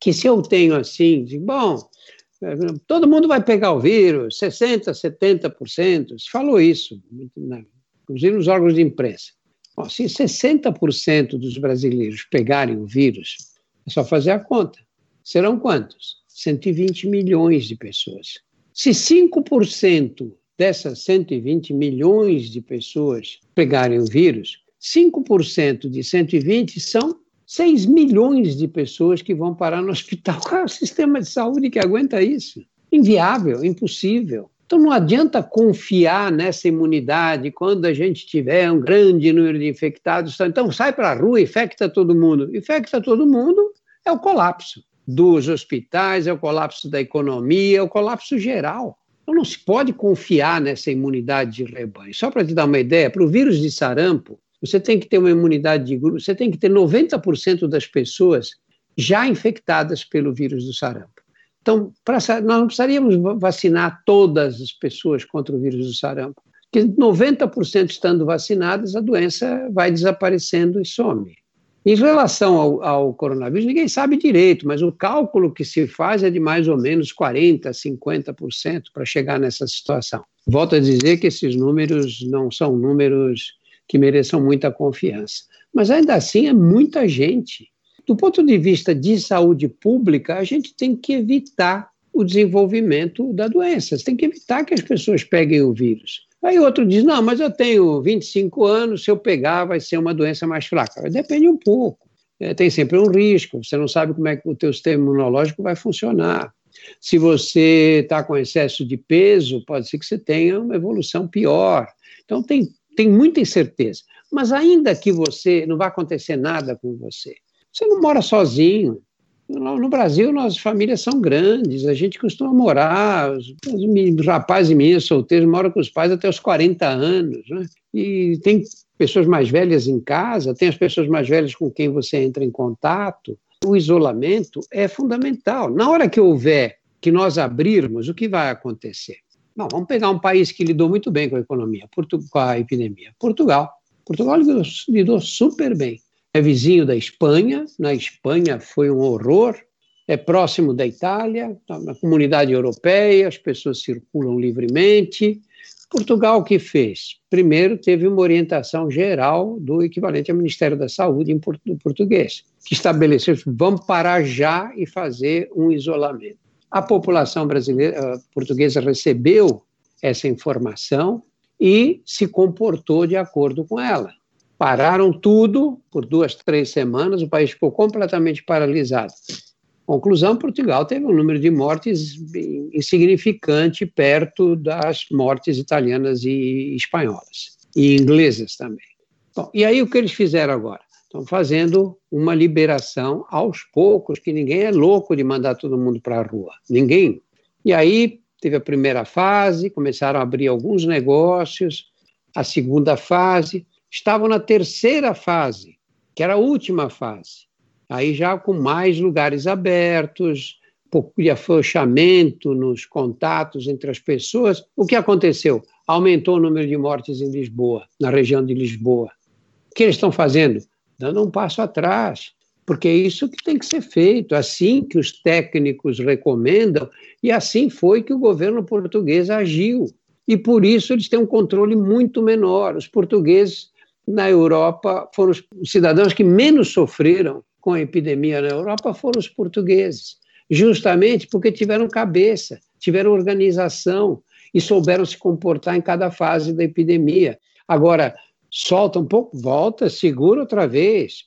Speaker 8: que se eu tenho assim, de, bom, todo mundo vai pegar o vírus, 60%, 70%, se falou isso, inclusive nos órgãos de imprensa. Bom, se 60% dos brasileiros pegarem o vírus, é só fazer a conta. Serão quantos? 120 milhões de pessoas. Se 5% dessas 120 milhões de pessoas pegarem o vírus, 5% de 120 são 6 milhões de pessoas que vão parar no hospital. Qual é o sistema de saúde que aguenta isso? Inviável, impossível. Então não adianta confiar nessa imunidade quando a gente tiver um grande número de infectados. Então sai para a rua, infecta todo mundo. Infecta todo mundo é o colapso dos hospitais, é o colapso da economia, é o colapso geral. Então não se pode confiar nessa imunidade de rebanho. Só para te dar uma ideia, para o vírus de sarampo, você tem que ter uma imunidade de grupo, você tem que ter 90% das pessoas já infectadas pelo vírus do sarampo. Então, pra, nós não precisaríamos vacinar todas as pessoas contra o vírus do sarampo, porque 90% estando vacinadas, a doença vai desaparecendo e some. Em relação ao, ao, coronavírus, ninguém sabe direito, mas o cálculo que se faz é de mais ou menos 40%, 50% para chegar nessa situação. Volto a dizer que esses números não são números que mereçam muita confiança, mas ainda assim é muita gente. Do ponto de vista de saúde pública, a gente tem que evitar o desenvolvimento da doença, tem que evitar que as pessoas peguem o vírus. Aí outro diz: não, mas eu tenho 25 anos, se eu pegar vai ser uma doença mais fraca. Depende um pouco. É, tem sempre um risco, você não sabe como é que o teu sistema imunológico vai funcionar. Se você está com excesso de peso, pode ser que você tenha uma evolução pior. Então tem, tem muita incerteza. Mas ainda que você não vai acontecer nada com você, você não mora sozinho, No Brasil, nossas famílias são grandes, a gente costuma morar, os, os rapazes e meninas solteiros moram com os pais até os 40 anos, né? e tem pessoas mais velhas em casa, tem as pessoas mais velhas com quem você entra em contato. O isolamento é fundamental. Na hora que houver que nós abrirmos, o que vai acontecer? Não, vamos pegar um país que lidou muito bem com a economia, com a epidemia. Portugal. Portugal lidou, lidou super bem é vizinho da Espanha, na Espanha foi um horror, é próximo da Itália, tá na comunidade europeia, as pessoas circulam livremente. Portugal o que fez? Primeiro teve uma orientação geral do equivalente ao Ministério da Saúde em português, que estabeleceu vamos parar já e fazer um isolamento. A população brasileira eh, portuguesa recebeu essa informação e se comportou de acordo com ela pararam tudo por duas, três semanas, o país ficou completamente paralisado. Conclusão: Portugal teve um número de mortes insignificante perto das mortes italianas e espanholas, e inglesas também. Bom, e aí o que eles fizeram agora? Estão fazendo uma liberação aos poucos, que ninguém é louco de mandar todo mundo para a rua. Ninguém. E aí teve a primeira fase, começaram a abrir alguns negócios, a segunda fase, estavam na terceira fase, que era a última fase. Aí já com mais lugares abertos, pouco afrouxamento nos contatos entre as pessoas. O que aconteceu? Aumentou o número de mortes em Lisboa, na região de Lisboa. O que eles estão fazendo? Dando um passo atrás, porque é isso que tem que ser feito, assim que os técnicos recomendam, e assim foi que o governo português agiu. E por isso eles têm um controle muito menor. Os portugueses na Europa foram os cidadãos que menos sofreram com a epidemia na Europa foram os portugueses, justamente porque tiveram cabeça, tiveram organização e souberam se comportar em cada fase da epidemia. Agora, solta um pouco, volta, segura outra vez.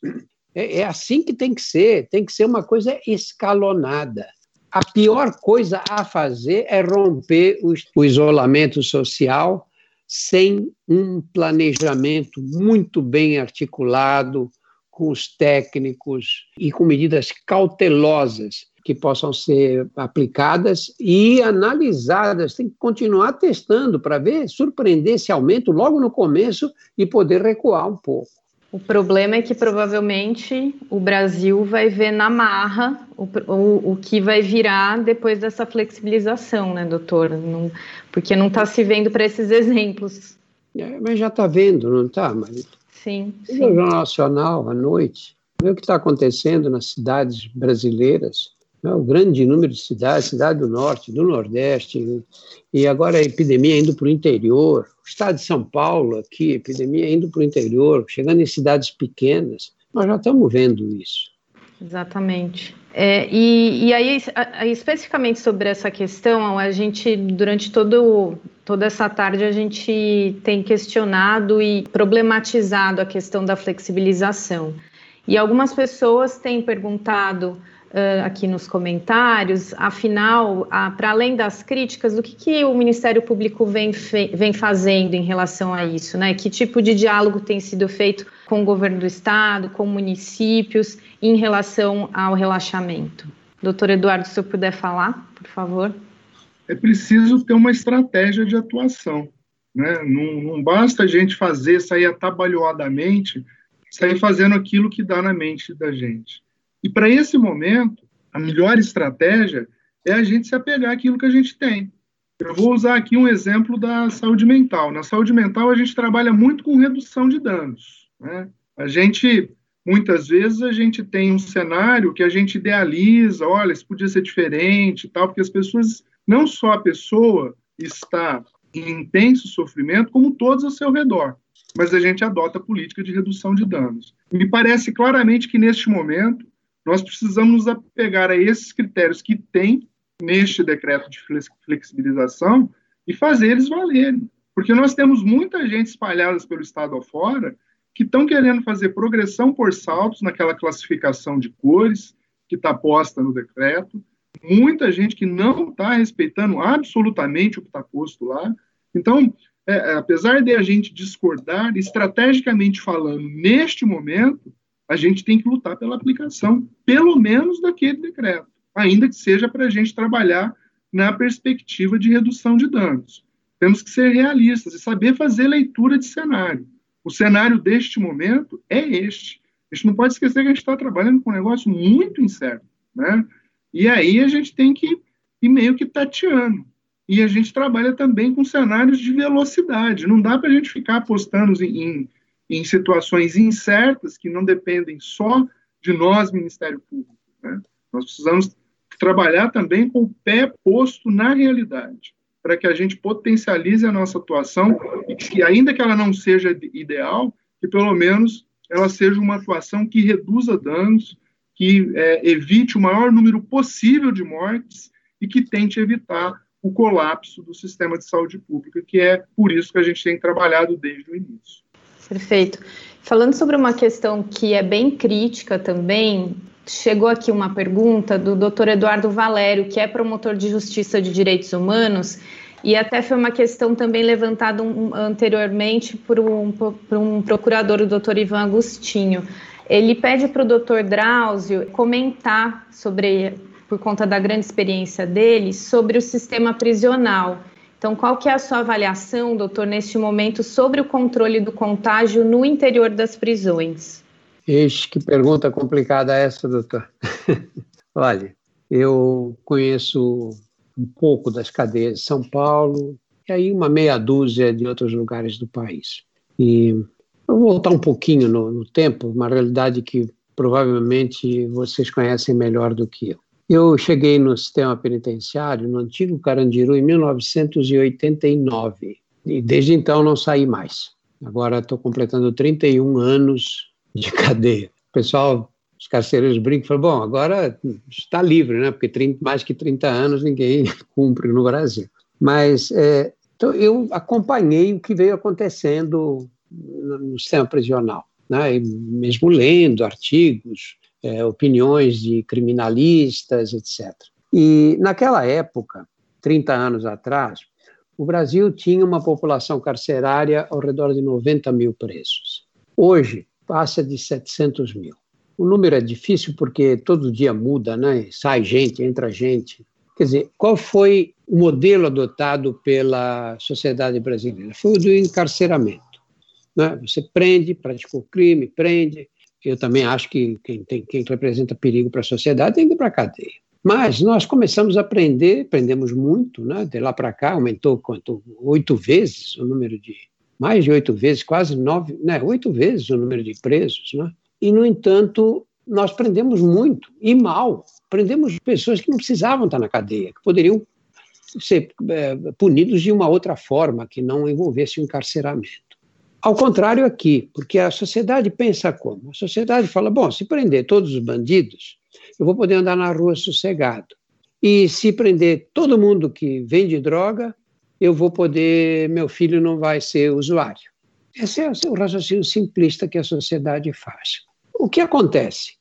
Speaker 8: É, é assim que tem que ser, tem que ser uma coisa escalonada. A pior coisa a fazer é romper o, o isolamento social sem um planejamento muito bem articulado com os técnicos e com medidas cautelosas que possam ser aplicadas e analisadas. Tem que continuar testando para ver, surpreender esse aumento logo no começo e poder recuar um pouco.
Speaker 2: O problema é que provavelmente o Brasil vai ver na marra o, o, o que vai virar depois dessa flexibilização, né, doutor? Não, porque não está se vendo para esses exemplos.
Speaker 8: É, mas já está vendo, não está, Marita?
Speaker 2: Sim. sim.
Speaker 8: No Jornal Nacional, à noite, vê o que está acontecendo nas cidades brasileiras né, o grande número de cidades, cidade do norte, do nordeste, e agora a epidemia indo para o interior, o estado de São Paulo aqui, epidemia indo para o interior, chegando em cidades pequenas, nós já estamos vendo isso.
Speaker 2: Exatamente. É, e, e aí, a, especificamente sobre essa questão, a gente, durante todo, toda essa tarde, a gente tem questionado e problematizado a questão da flexibilização. E algumas pessoas têm perguntado uh, aqui nos comentários, afinal, para além das críticas, o que, que o Ministério Público vem, vem fazendo em relação a isso? Né? Que tipo de diálogo tem sido feito com o governo do Estado, com municípios, em relação ao relaxamento? Doutor Eduardo, se eu puder falar, por favor.
Speaker 5: É preciso ter uma estratégia de atuação. Né? Não, não basta a gente fazer, sair atabalhoadamente, sair fazendo aquilo que dá na mente da gente. E para esse momento, a melhor estratégia é a gente se apegar àquilo que a gente tem. Eu vou usar aqui um exemplo da saúde mental. Na saúde mental, a gente trabalha muito com redução de danos. Né? A gente, muitas vezes, a gente tem um cenário que a gente idealiza, olha, isso podia ser diferente tal, porque as pessoas, não só a pessoa está em intenso sofrimento, como todos ao seu redor. Mas a gente adota a política de redução de danos. Me parece claramente que, neste momento, nós precisamos nos apegar a esses critérios que tem neste decreto de flexibilização e fazer eles valerem. Porque nós temos muita gente espalhada pelo estado afora que estão querendo fazer progressão por saltos naquela classificação de cores que está posta no decreto, muita gente que não está respeitando absolutamente o que está posto lá. Então, é, apesar de a gente discordar, estrategicamente falando, neste momento, a gente tem que lutar pela aplicação, pelo menos daquele decreto, ainda que seja para a gente trabalhar na perspectiva de redução de danos. Temos que ser realistas e saber fazer leitura de cenário. O cenário deste momento é este. A gente não pode esquecer que a gente está trabalhando com um negócio muito incerto, né? E aí a gente tem que ir meio que tateando. E a gente trabalha também com cenários de velocidade. Não dá para a gente ficar apostando em, em, situações incertas que não dependem só de nós, Ministério Público. Né? Nós precisamos trabalhar também com o pé posto na realidade, para que a gente potencialize a nossa atuação e que, ainda que ela não seja ideal, que pelo menos ela seja uma atuação que reduza danos, que é, evite o maior número possível de mortes e que tente evitar o colapso do sistema de saúde pública, que é por isso que a gente tem trabalhado desde o início.
Speaker 2: Perfeito. Falando sobre uma questão que é bem crítica também, chegou aqui uma pergunta do Dr. Eduardo Valério, que é promotor de justiça de direitos humanos, e até foi uma questão também levantada um, anteriormente por um, por um procurador, o doutor Ivan Agostinho. Ele pede para o doutor Drauzio comentar sobre, por conta da grande experiência dele, sobre o sistema prisional. Então, qual que é a sua avaliação, doutor, neste momento, sobre o controle do contágio no interior das prisões?
Speaker 8: Ixi, que pergunta complicada essa, doutor. Olha, eu conheço um pouco das cadeias de São Paulo e aí uma meia dúzia de outros lugares do país. E eu vou voltar um pouquinho no, no tempo, uma realidade que provavelmente vocês conhecem melhor do que eu. Eu cheguei no sistema penitenciário, no antigo Carandiru, em 1989, e desde então não saí mais. Agora estou completando 31 anos de cadeia. O pessoal, os carcereiros brincam falam, bom, agora está livre, né? Porque 30, mais que 30 anos ninguém cumpre no Brasil. Mas é, então eu acompanhei o que veio acontecendo no sistema prisional, né? E mesmo lendo artigos, é, opiniões de criminalistas, etc. E naquela época, 30 anos atrás, o Brasil tinha uma população carcerária ao redor de 90 mil presos. Hoje, passa de 700 mil. O número é difícil porque todo dia muda, né? sai gente, entra gente. Quer dizer, qual foi o modelo adotado pela sociedade brasileira? Foi o do encarceramento. Né? Você prende, praticou crime, prende. Eu também acho que quem, tem, quem representa perigo para a sociedade tem que ir para a cadeia. Mas nós começamos a aprender, aprendemos muito, né? de lá para cá aumentou quanto? Oito vezes o número de, mais de oito vezes, quase nove, né, oito vezes o número de presos, né? E, no entanto, nós prendemos muito, e mal. Prendemos pessoas que não precisavam estar na cadeia, que poderiam ser é, punidos de uma outra forma, que não envolvesse o encarceramento. Ao contrário aqui, porque a sociedade pensa como? A sociedade fala, bom, se prender todos os bandidos, eu vou poder andar na rua sossegado. E se prender todo mundo que vende droga, eu vou poder, meu filho não vai ser usuário. Esse é o raciocínio simplista que a sociedade faz. O que acontece?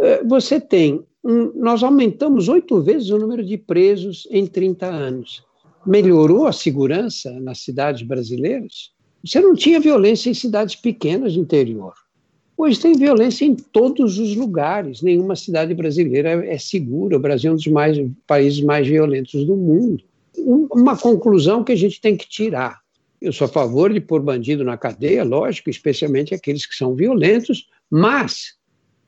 Speaker 8: É, você tem, um, nós aumentamos oito vezes o número de presos em 30 anos. Melhorou a segurança nas cidades brasileiras? Você não tinha violência em cidades pequenas do interior. Hoje tem violência em todos os lugares. Nenhuma cidade brasileira é segura. O Brasil é um dos mais, países mais violentos do mundo uma conclusão que a gente tem que tirar. Eu sou a favor de pôr bandido na cadeia, lógico, especialmente aqueles que são violentos, mas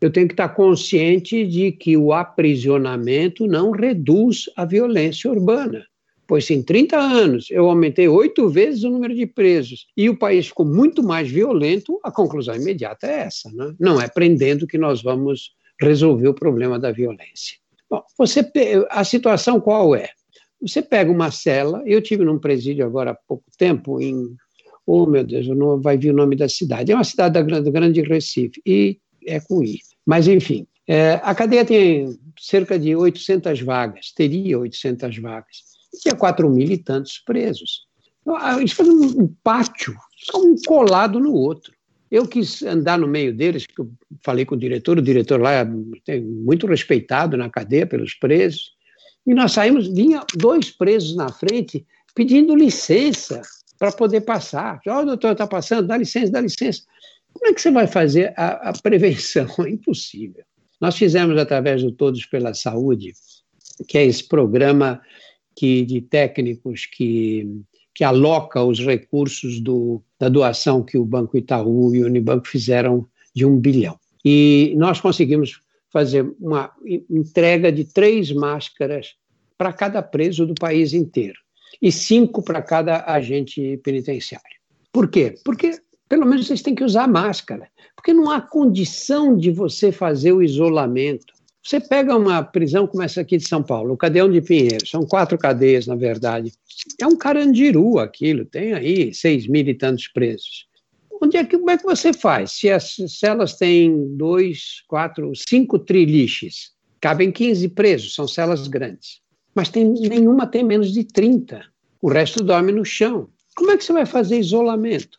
Speaker 8: eu tenho que estar consciente de que o aprisionamento não reduz a violência urbana. Pois em 30 anos eu aumentei oito vezes o número de presos e o país ficou muito mais violento, a conclusão imediata é essa. Né? Não é prendendo que nós vamos resolver o problema da violência. Bom, você, a situação qual é? Você pega uma cela, eu tive num presídio agora há pouco tempo em, oh meu Deus, não vai vir o nome da cidade, é uma cidade da grande, grande Recife, e é com I. Mas enfim, é, a cadeia tem cerca de 800 vagas, teria 800 vagas, e tinha 4 mil e tantos presos. Então, foi um, um pátio, só um colado no outro. Eu quis andar no meio deles, que eu falei com o diretor, o diretor lá é muito respeitado na cadeia pelos presos, e nós saímos, vinha dois presos na frente pedindo licença para poder passar. Ó, oh, doutor, está passando, dá licença, dá licença. Como é que você vai fazer a, a prevenção? É impossível. Nós fizemos através do Todos pela Saúde, que é esse programa que, de técnicos que, que aloca os recursos do, da doação que o Banco Itaú e o Unibanco fizeram de um bilhão. E nós conseguimos fazer uma entrega de três máscaras para cada preso do país inteiro e cinco para cada agente penitenciário. Por quê? Porque pelo menos vocês têm que usar máscara, porque não há condição de você fazer o isolamento. Você pega uma prisão como essa aqui de São Paulo, o Cadeão de Pinheiro, são quatro cadeias, na verdade. É um carandiru aquilo, tem aí seis mil e tantos presos. Onde é que, como é que você faz? Se as celas têm dois, quatro, cinco triliches, cabem 15 presos, são celas grandes. Mas tem, nenhuma tem menos de 30. O resto dorme no chão. Como é que você vai fazer isolamento?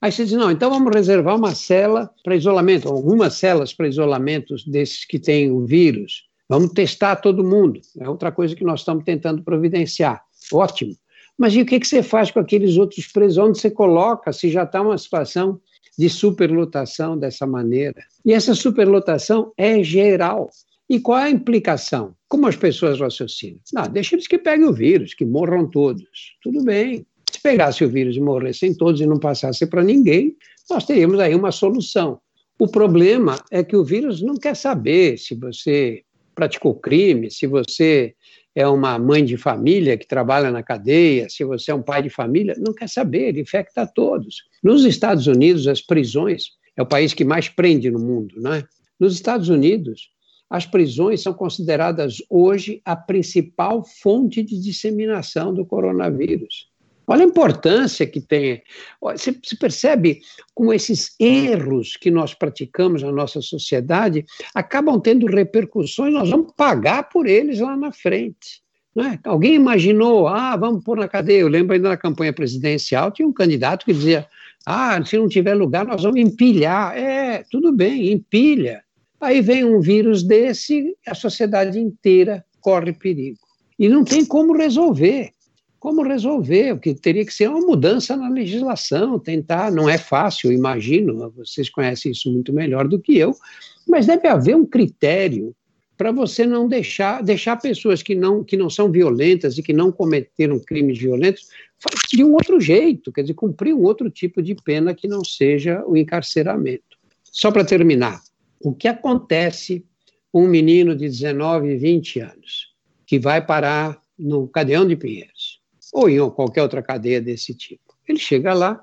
Speaker 8: Aí você diz, não, então vamos reservar uma cela para isolamento, algumas celas para isolamento desses que têm o vírus. Vamos testar todo mundo. É outra coisa que nós estamos tentando providenciar. Ótimo. Mas e o que, que você faz com aqueles outros presos? Onde você coloca se já está uma situação de superlotação dessa maneira? E essa superlotação é geral. E qual é a implicação? Como as pessoas raciocinam? Não, deixa eles que peguem o vírus, que morram todos. Tudo bem. Se pegasse o vírus e morressem todos e não passasse para ninguém, nós teríamos aí uma solução. O problema é que o vírus não quer saber se você praticou crime, se você é uma mãe de família que trabalha na cadeia, se você é um pai de família, não quer saber, ele infecta todos. Nos Estados Unidos, as prisões é o país que mais prende no mundo, não é? Nos Estados Unidos, as prisões são consideradas hoje a principal fonte de disseminação do coronavírus. Olha a importância que tem. Você, percebe como esses erros que nós praticamos na nossa sociedade acabam tendo repercussões, nós vamos pagar por eles lá na frente. É? Alguém imaginou, ah, vamos pôr na cadeia. Eu lembro ainda na campanha presidencial, tinha um candidato que dizia, ah, se não tiver lugar, nós vamos empilhar. É, tudo bem, empilha. Aí vem um vírus desse, a sociedade inteira corre perigo. E não tem como resolver como resolver, o que teria que ser uma mudança na legislação, tentar, não é fácil, imagino, vocês conhecem isso muito melhor do que eu, mas deve haver um critério para você não deixar, deixar pessoas que não, que não são violentas e que não cometeram crimes violentos de um outro jeito, quer dizer, cumprir um outro tipo de pena que não seja o encarceramento. Só para terminar, o que acontece com um menino de 19, 20 anos que vai parar no Cadeão de Pinheiros? Ou em qualquer outra cadeia desse tipo. Ele chega lá,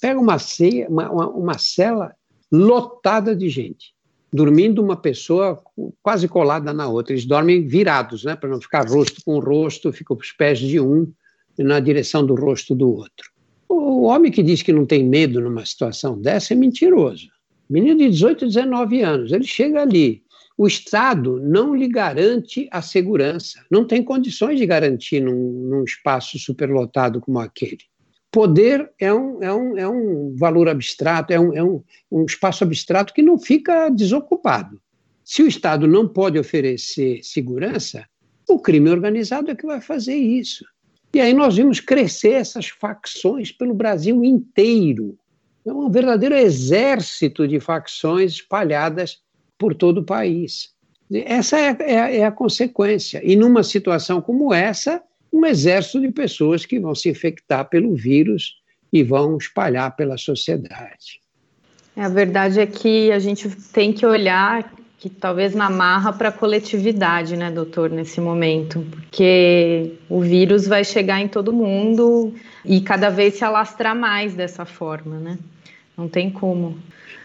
Speaker 8: pega uma, ceia, uma, uma, uma cela lotada de gente, dormindo uma pessoa quase colada na outra. Eles dormem virados, né, para não ficar rosto com rosto, ficam os pés de um na direção do rosto do outro. O homem que diz que não tem medo numa situação dessa é mentiroso. Menino de 18, 19 anos, ele chega ali, o Estado não lhe garante a segurança, não tem condições de garantir num, num espaço superlotado como aquele. Poder é um, é um, é um valor abstrato, é, um, é um, um espaço abstrato que não fica desocupado. Se o Estado não pode oferecer segurança, o crime organizado é que vai fazer isso. E aí nós vimos crescer essas facções pelo Brasil inteiro. É um verdadeiro exército de facções espalhadas por todo o país. Essa é, é, é a consequência. E numa situação como essa, um exército de pessoas que vão se infectar pelo vírus e vão espalhar pela sociedade.
Speaker 2: É, a verdade é que a gente tem que olhar que talvez na marra para a coletividade, né, doutor, nesse momento, porque o vírus vai chegar em todo mundo e cada vez se alastrar mais dessa forma, né? Não tem como.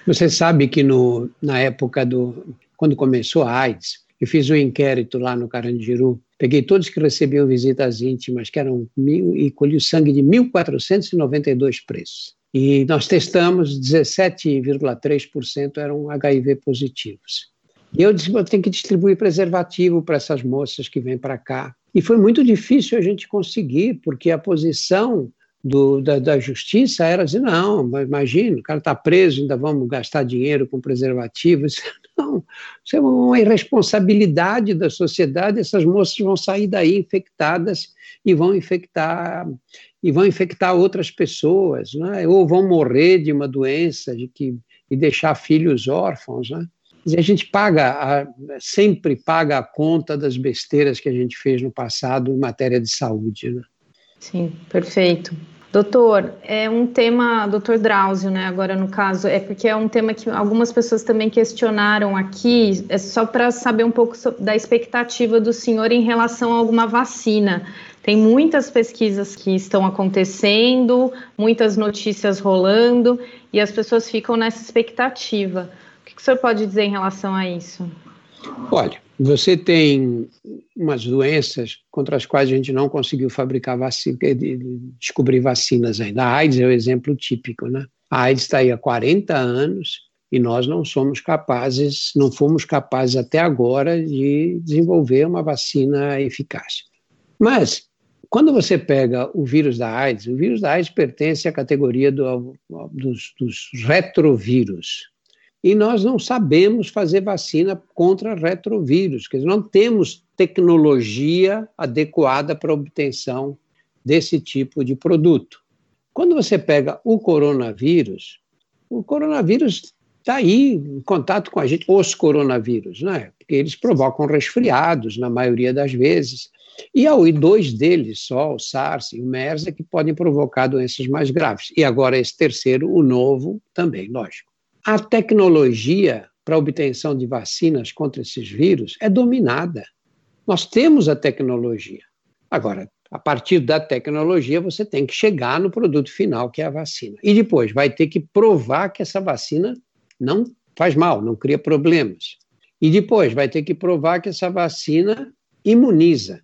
Speaker 8: Você sabe que no, na época do. quando começou a AIDS, eu fiz um inquérito lá no Carandiru, peguei todos que recebiam visitas íntimas, que eram mil, e colhi o sangue de 1.492 presos. E nós testamos, 17,3% eram HIV positivos. E eu disse, tenho que distribuir preservativo para essas moças que vêm para cá. E foi muito difícil a gente conseguir, porque a posição do, da, da, justiça era dizer, não, imagina, o cara está preso, ainda vamos gastar dinheiro com preservativos. Não, isso é uma irresponsabilidade da sociedade, essas moças vão sair daí infectadas e vão infectar e vão infectar outras pessoas, né? ou vão morrer de uma doença de que e deixar filhos órfãos, né? a gente paga, a, sempre paga a conta das besteiras que a gente fez no passado em matéria de saúde, né?
Speaker 2: Sim, perfeito. Doutor, é um tema, doutor Drauzio, né? Agora no caso, é porque é um tema que algumas pessoas também questionaram aqui, é só para saber um pouco da expectativa do senhor em relação a alguma vacina. Tem muitas pesquisas que estão acontecendo, muitas notícias rolando, e as pessoas ficam nessa expectativa. O que o senhor pode dizer em relação a isso?
Speaker 8: Olha, você tem umas doenças contra as quais a gente não conseguiu fabricar vacina, descobrir vacinas ainda. A AIDS é o exemplo típico, né? A AIDS está aí há 40 anos e nós não somos capazes, não fomos capazes até agora de desenvolver uma vacina eficaz. Mas quando você pega o vírus da AIDS, o vírus da AIDS pertence à categoria do, dos, dos retrovírus e nós não sabemos fazer vacina contra retrovírus, quer dizer, não temos tecnologia adequada para obtenção desse tipo de produto. Quando você pega o coronavírus, o coronavírus está aí em contato com a gente, os coronavírus, né? porque eles provocam resfriados na maioria das vezes. E há dois deles só, o SARS e o MERS, é que podem provocar doenças mais graves. E agora esse terceiro, o novo, também, lógico. A tecnologia para obtenção de vacinas contra esses vírus é dominada. Nós temos a tecnologia. Agora, a partir da tecnologia, você tem que chegar no produto final, que é a vacina. E depois vai ter que provar que essa vacina não faz mal, não cria problemas. E depois vai ter que provar que essa vacina imuniza.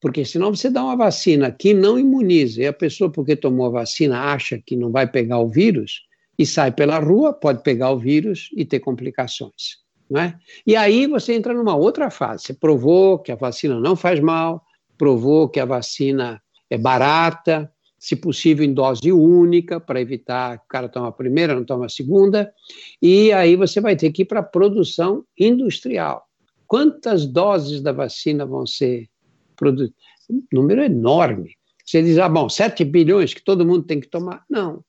Speaker 8: Porque senão você dá uma vacina que não imuniza e a pessoa, porque tomou a vacina, acha que não vai pegar o vírus, e sai pela rua, pode pegar o vírus e ter complicações. Não é? E aí você entra numa outra fase. Você provou que a vacina não faz mal, provou que a vacina é barata, se possível em dose única, para evitar que o cara toma a primeira, não toma a segunda, e aí você vai ter que ir para a produção industrial. Quantas doses da vacina vão ser produzidas? Um número enorme. Você diz, ah, bom, 7 bilhões que todo mundo tem que tomar. Não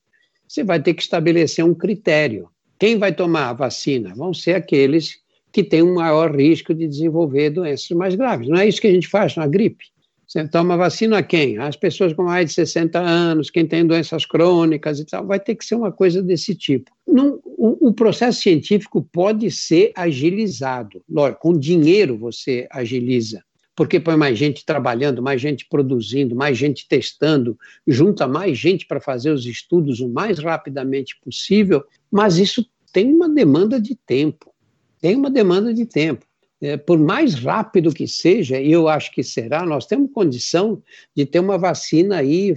Speaker 8: você vai ter que estabelecer um critério. Quem vai tomar a vacina? Vão ser aqueles que têm um maior risco de desenvolver doenças mais graves. Não é isso que a gente faz na gripe. Você toma vacina a quem? As pessoas com mais de 60 anos, quem tem doenças crônicas e tal. Vai ter que ser uma coisa desse tipo. Não, o, o, processo científico pode ser agilizado. Lógico, com dinheiro você agiliza porque põe mais gente trabalhando, mais gente produzindo, mais gente testando, junta mais gente para fazer os estudos o mais rapidamente possível, mas isso tem uma demanda de tempo. Tem uma demanda de tempo. É, por mais rápido que seja, e eu acho que será, nós temos condição de ter uma vacina aí,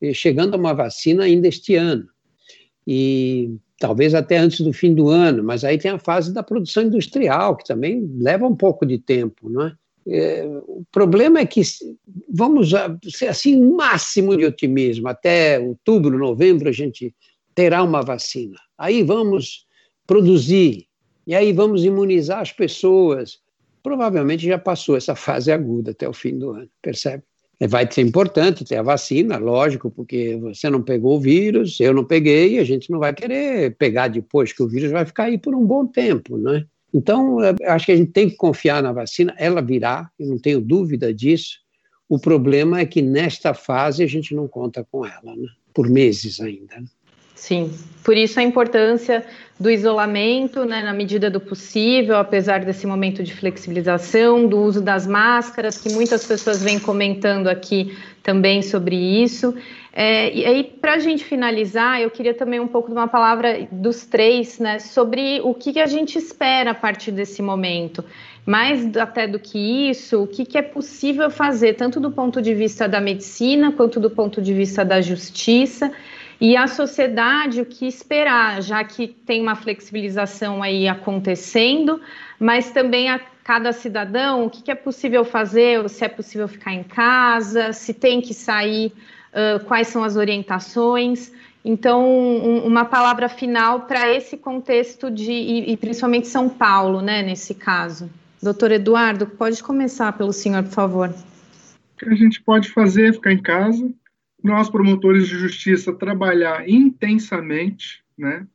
Speaker 8: eh, chegando a uma vacina ainda este ano. E talvez até antes do fim do ano, mas aí tem a fase da produção industrial, que também leva um pouco de tempo, não é? É, o problema é que vamos ser assim máximo de otimismo até outubro, novembro a gente terá uma vacina. Aí vamos produzir e aí vamos imunizar as pessoas. Provavelmente já passou essa fase aguda até o fim do ano, percebe? É, vai ser importante ter a vacina, lógico, porque você não pegou o vírus, eu não peguei, a gente não vai querer pegar depois que o vírus vai ficar aí por um bom tempo, não é? Então, acho que a gente tem que confiar na vacina, ela virá, eu não tenho dúvida disso. O problema é que nesta fase a gente não conta com ela, né? por meses ainda. Né?
Speaker 2: Sim, por isso a importância do isolamento, né, na medida do possível, apesar desse momento de flexibilização, do uso das máscaras, que muitas pessoas vêm comentando aqui também sobre isso. É, e aí, para a gente finalizar, eu queria também um pouco de uma palavra dos três, né, sobre o que, que a gente espera a partir desse momento. Mais até do que isso, o que, que é possível fazer, tanto do ponto de vista da medicina, quanto do ponto de vista da justiça, e a sociedade o que esperar, já que tem uma flexibilização aí acontecendo, mas também a cada cidadão, o que, que é possível fazer, se é possível ficar em casa, se tem que sair uh, quais são as orientações. Então, um, uma palavra final para esse contexto de, e, e, principalmente São Paulo, né, nesse caso. Doutor Eduardo, pode começar pelo senhor, por favor.
Speaker 5: O que a gente pode fazer é ficar em casa, nós, promotores de justiça, trabalhar intensamente, né,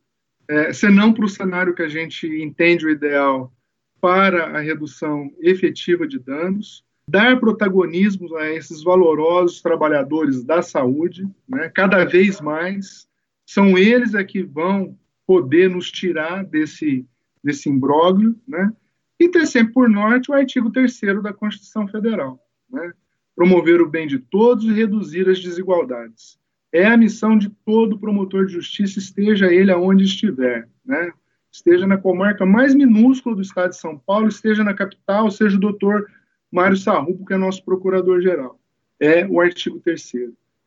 Speaker 5: é, senão para o cenário que a gente entende o ideal para a redução efetiva de danos, dar protagonismo a esses valorosos trabalhadores da saúde, né, cada vez mais, são eles é que vão poder nos tirar desse, desse imbróglio, né, e ter sempre por norte o artigo 3 da Constituição Federal, né, promover o bem de todos e reduzir as desigualdades. É a missão de todo promotor de justiça, esteja ele aonde estiver, né, esteja na comarca mais minúscula do estado de São Paulo, esteja na capital, seja o doutor Mário Sarrupo, que é nosso procurador-geral. É o artigo 3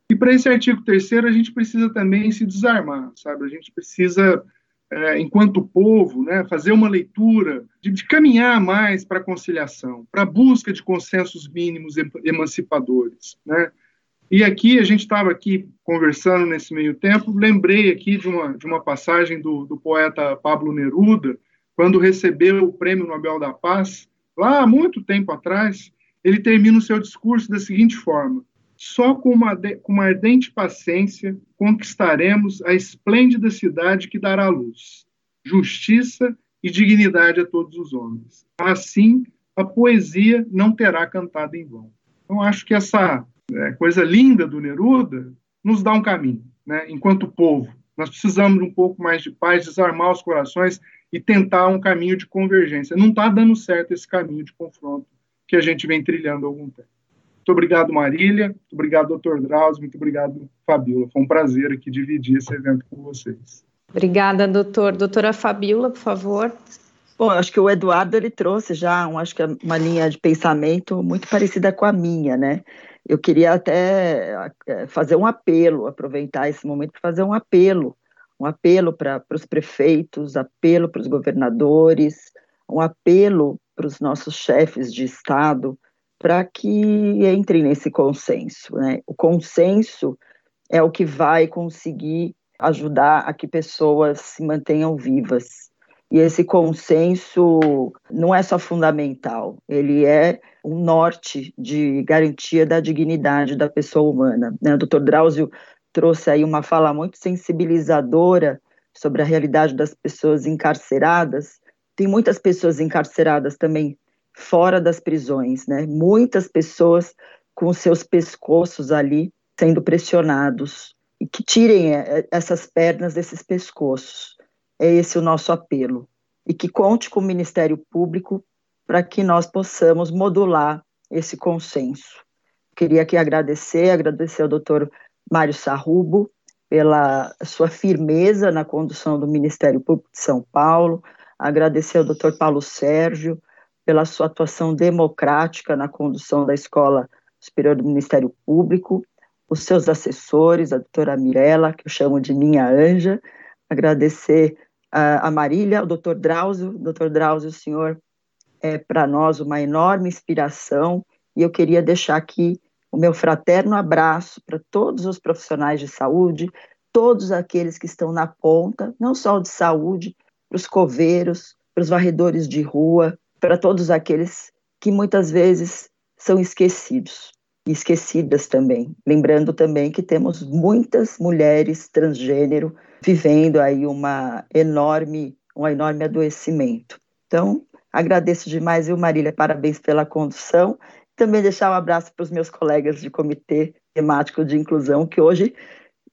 Speaker 5: E para esse artigo 3 a gente precisa também se desarmar, sabe? A gente precisa, é, enquanto povo, né, fazer uma leitura, de, de caminhar mais para a conciliação, para a busca de consensos mínimos emancipadores, né? E aqui, a gente estava aqui conversando nesse meio tempo, lembrei aqui de uma, de uma passagem do, do poeta Pablo Neruda, quando recebeu o Prêmio Nobel da Paz, lá há muito tempo atrás, ele termina o seu discurso da seguinte forma: Só com uma, com uma ardente paciência conquistaremos a esplêndida cidade que dará luz, justiça e dignidade a todos os homens. Assim, a poesia não terá cantado em vão. Então, acho que essa é, coisa linda do Neruda nos dá um caminho, né? enquanto povo. Nós precisamos um pouco mais de paz, desarmar os corações e tentar um caminho de convergência. Não está dando certo esse caminho de confronto que a gente vem trilhando há algum tempo. Muito obrigado, Marília. Muito obrigado, doutor Drauzio. Muito obrigado, Fabiola. Foi um prazer aqui dividir esse evento com vocês.
Speaker 2: Obrigada, doutor. Doutora Fabiola, por favor.
Speaker 6: Bom, acho que o Eduardo ele trouxe já um, acho que uma linha de pensamento muito parecida com a minha, né? Eu queria até eh, fazer um apelo, aproveitar esse momento para fazer um apelo um apelo para os prefeitos, apelo para os governadores, um apelo para os nossos chefes de Estado para que entrem nesse consenso. Né? O consenso é o que vai conseguir ajudar a que pessoas se mantenham vivas. E esse consenso não é só fundamental, ele é um norte de garantia da dignidade da pessoa humana. Né? O Dr. Drauzio trouxe aí uma fala muito sensibilizadora sobre a realidade das pessoas encarceradas. Tem muitas pessoas encarceradas também fora das prisões, né? Muitas pessoas com seus pescoços ali sendo pressionados e que tirem é, essas pernas desses pescoços. É esse o nosso apelo e que conte com o Ministério Público para que nós possamos modular esse consenso. Queria aqui agradecer, agradecer ao doutor Mário Sarrubo, pela sua firmeza na condução do Ministério Público de São Paulo, agradecer ao doutor Paulo Sérgio pela sua atuação democrática na condução da Escola Superior do Ministério Público, os seus assessores, a doutora Mirella, que eu chamo de minha anja, agradecer a, Marília, o doutor Drauzio, doutor Drauzio, o senhor é para nós uma enorme inspiração, e eu queria deixar aqui o meu fraterno abraço para todos os profissionais de saúde, todos aqueles que estão na ponta, não só de saúde, para os coveiros, para os varredores de rua, para todos aqueles que muitas vezes são esquecidos e esquecidas também. Lembrando também que temos muitas mulheres transgênero vivendo aí uma enorme, um enorme adoecimento. Então, agradeço demais, viu, Marília? Parabéns pela condução também deixar um abraço para os meus colegas de comitê temático de inclusão, que hoje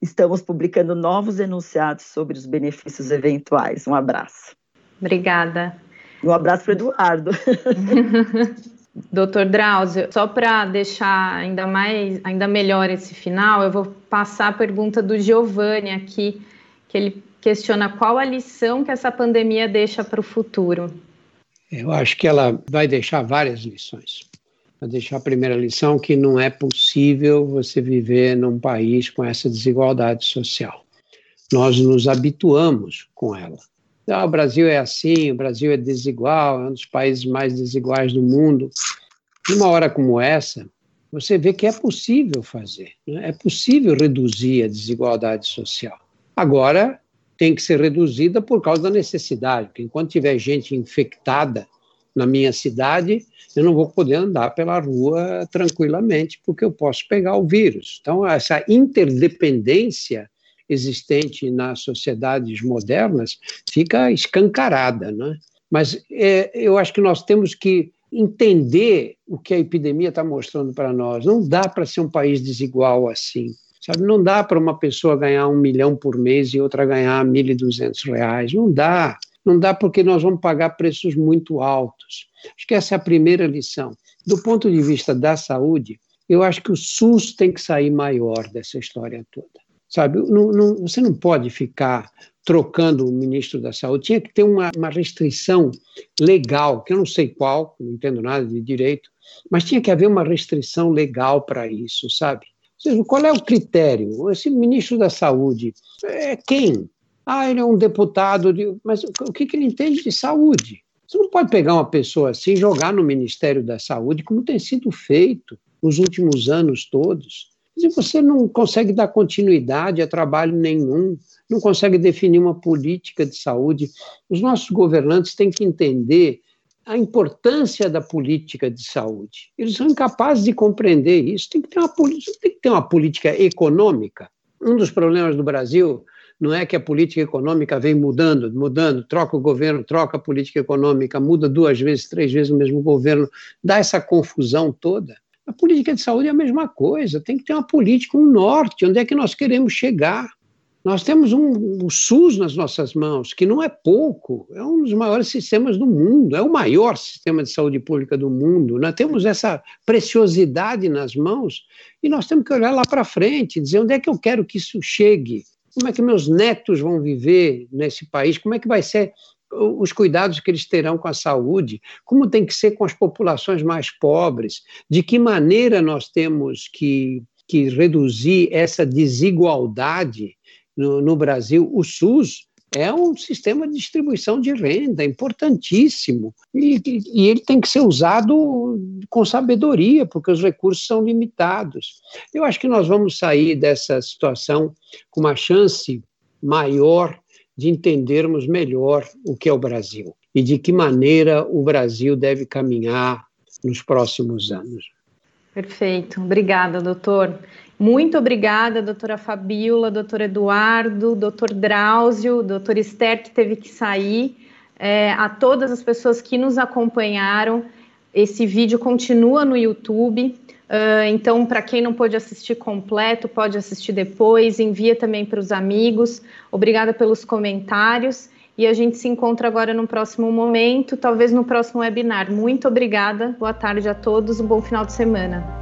Speaker 6: estamos publicando novos enunciados sobre os benefícios eventuais. Um abraço.
Speaker 2: Obrigada.
Speaker 6: Um abraço para o Eduardo.
Speaker 2: Doutor Drauzio, só para deixar ainda mais, ainda melhor esse final, eu vou passar a pergunta do Giovanni aqui, que ele questiona qual a lição que essa pandemia deixa para o futuro.
Speaker 8: Eu acho que ela vai deixar várias lições a deixar a primeira lição que não é possível você viver num país com essa desigualdade social. Nós nos habituamos com ela. Ah, o Brasil é assim, o Brasil é desigual, é um dos países mais desiguais do mundo. Numa hora como essa, você vê que é possível fazer, né? é possível reduzir a desigualdade social. Agora, tem que ser reduzida por causa da necessidade, porque enquanto tiver gente infectada na minha cidade, eu não vou poder andar pela rua tranquilamente, porque eu posso pegar o vírus. Então, essa interdependência existente nas sociedades modernas fica escancarada. Né? Mas é, eu acho que nós temos que entender o que a epidemia está mostrando para nós. Não dá para ser um país desigual assim. Sabe, não dá para uma pessoa ganhar um milhão por mês e outra ganhar 1.200 reais. Não dá. Não dá porque nós vamos pagar preços muito altos. Acho que essa é a primeira lição. Do ponto de vista da saúde, eu acho que o SUS tem que sair maior dessa história toda. Sabe, não, não, você não pode ficar trocando o ministro da Saúde. Tinha que ter uma, uma restrição legal, que eu não sei qual, não entendo nada de direito, mas tinha que haver uma restrição legal para isso, sabe? Seja, qual é o critério? Esse ministro da Saúde é quem? Ah, ele é um deputado, de... mas o que, que ele entende de saúde? Você não pode pegar uma pessoa assim e jogar no Ministério da Saúde, como tem sido feito nos últimos anos todos. Se você não consegue dar continuidade a trabalho nenhum, não consegue definir uma política de saúde, os nossos governantes têm que entender a importância da política de saúde. Eles são incapazes de compreender isso. Tem que ter uma, tem que ter uma política econômica. Um dos problemas do Brasil não é que a política econômica vem mudando, mudando, troca o governo, troca a política econômica, muda duas vezes, três vezes o mesmo governo, dá essa confusão toda. A política de saúde é a mesma coisa, tem que ter uma política, um norte, onde é que nós queremos chegar. Nós temos um, um, SUS nas nossas mãos, que não é pouco, é um dos maiores sistemas do mundo, é o maior sistema de saúde pública do mundo. Nós temos essa preciosidade nas mãos e nós temos que olhar lá para frente, dizer onde é que eu quero que isso chegue, como é que meus netos vão viver nesse país, como é que vai ser os cuidados que eles terão com a saúde, como tem que ser com as populações mais pobres, de que maneira nós temos que, que reduzir essa desigualdade no, no Brasil, o SUS é um sistema de distribuição de renda importantíssimo e, e, ele tem que ser usado com sabedoria, porque os recursos são limitados. Eu acho que nós vamos sair dessa situação com uma chance maior de entendermos melhor o que é o Brasil e de que maneira o Brasil deve caminhar nos próximos anos.
Speaker 2: Perfeito, obrigada, doutor. Muito obrigada, doutora Fabiola, doutor Eduardo, doutor Drauzio, doutor Esther, que teve que sair, é, a todas as pessoas que nos acompanharam. Esse vídeo continua no YouTube, uh, então, para quem não pôde assistir completo, pode assistir depois, envia também para os amigos. Obrigada pelos comentários e a gente se encontra agora no próximo momento, talvez no próximo webinar. Muito obrigada, boa tarde a todos, um bom final de semana.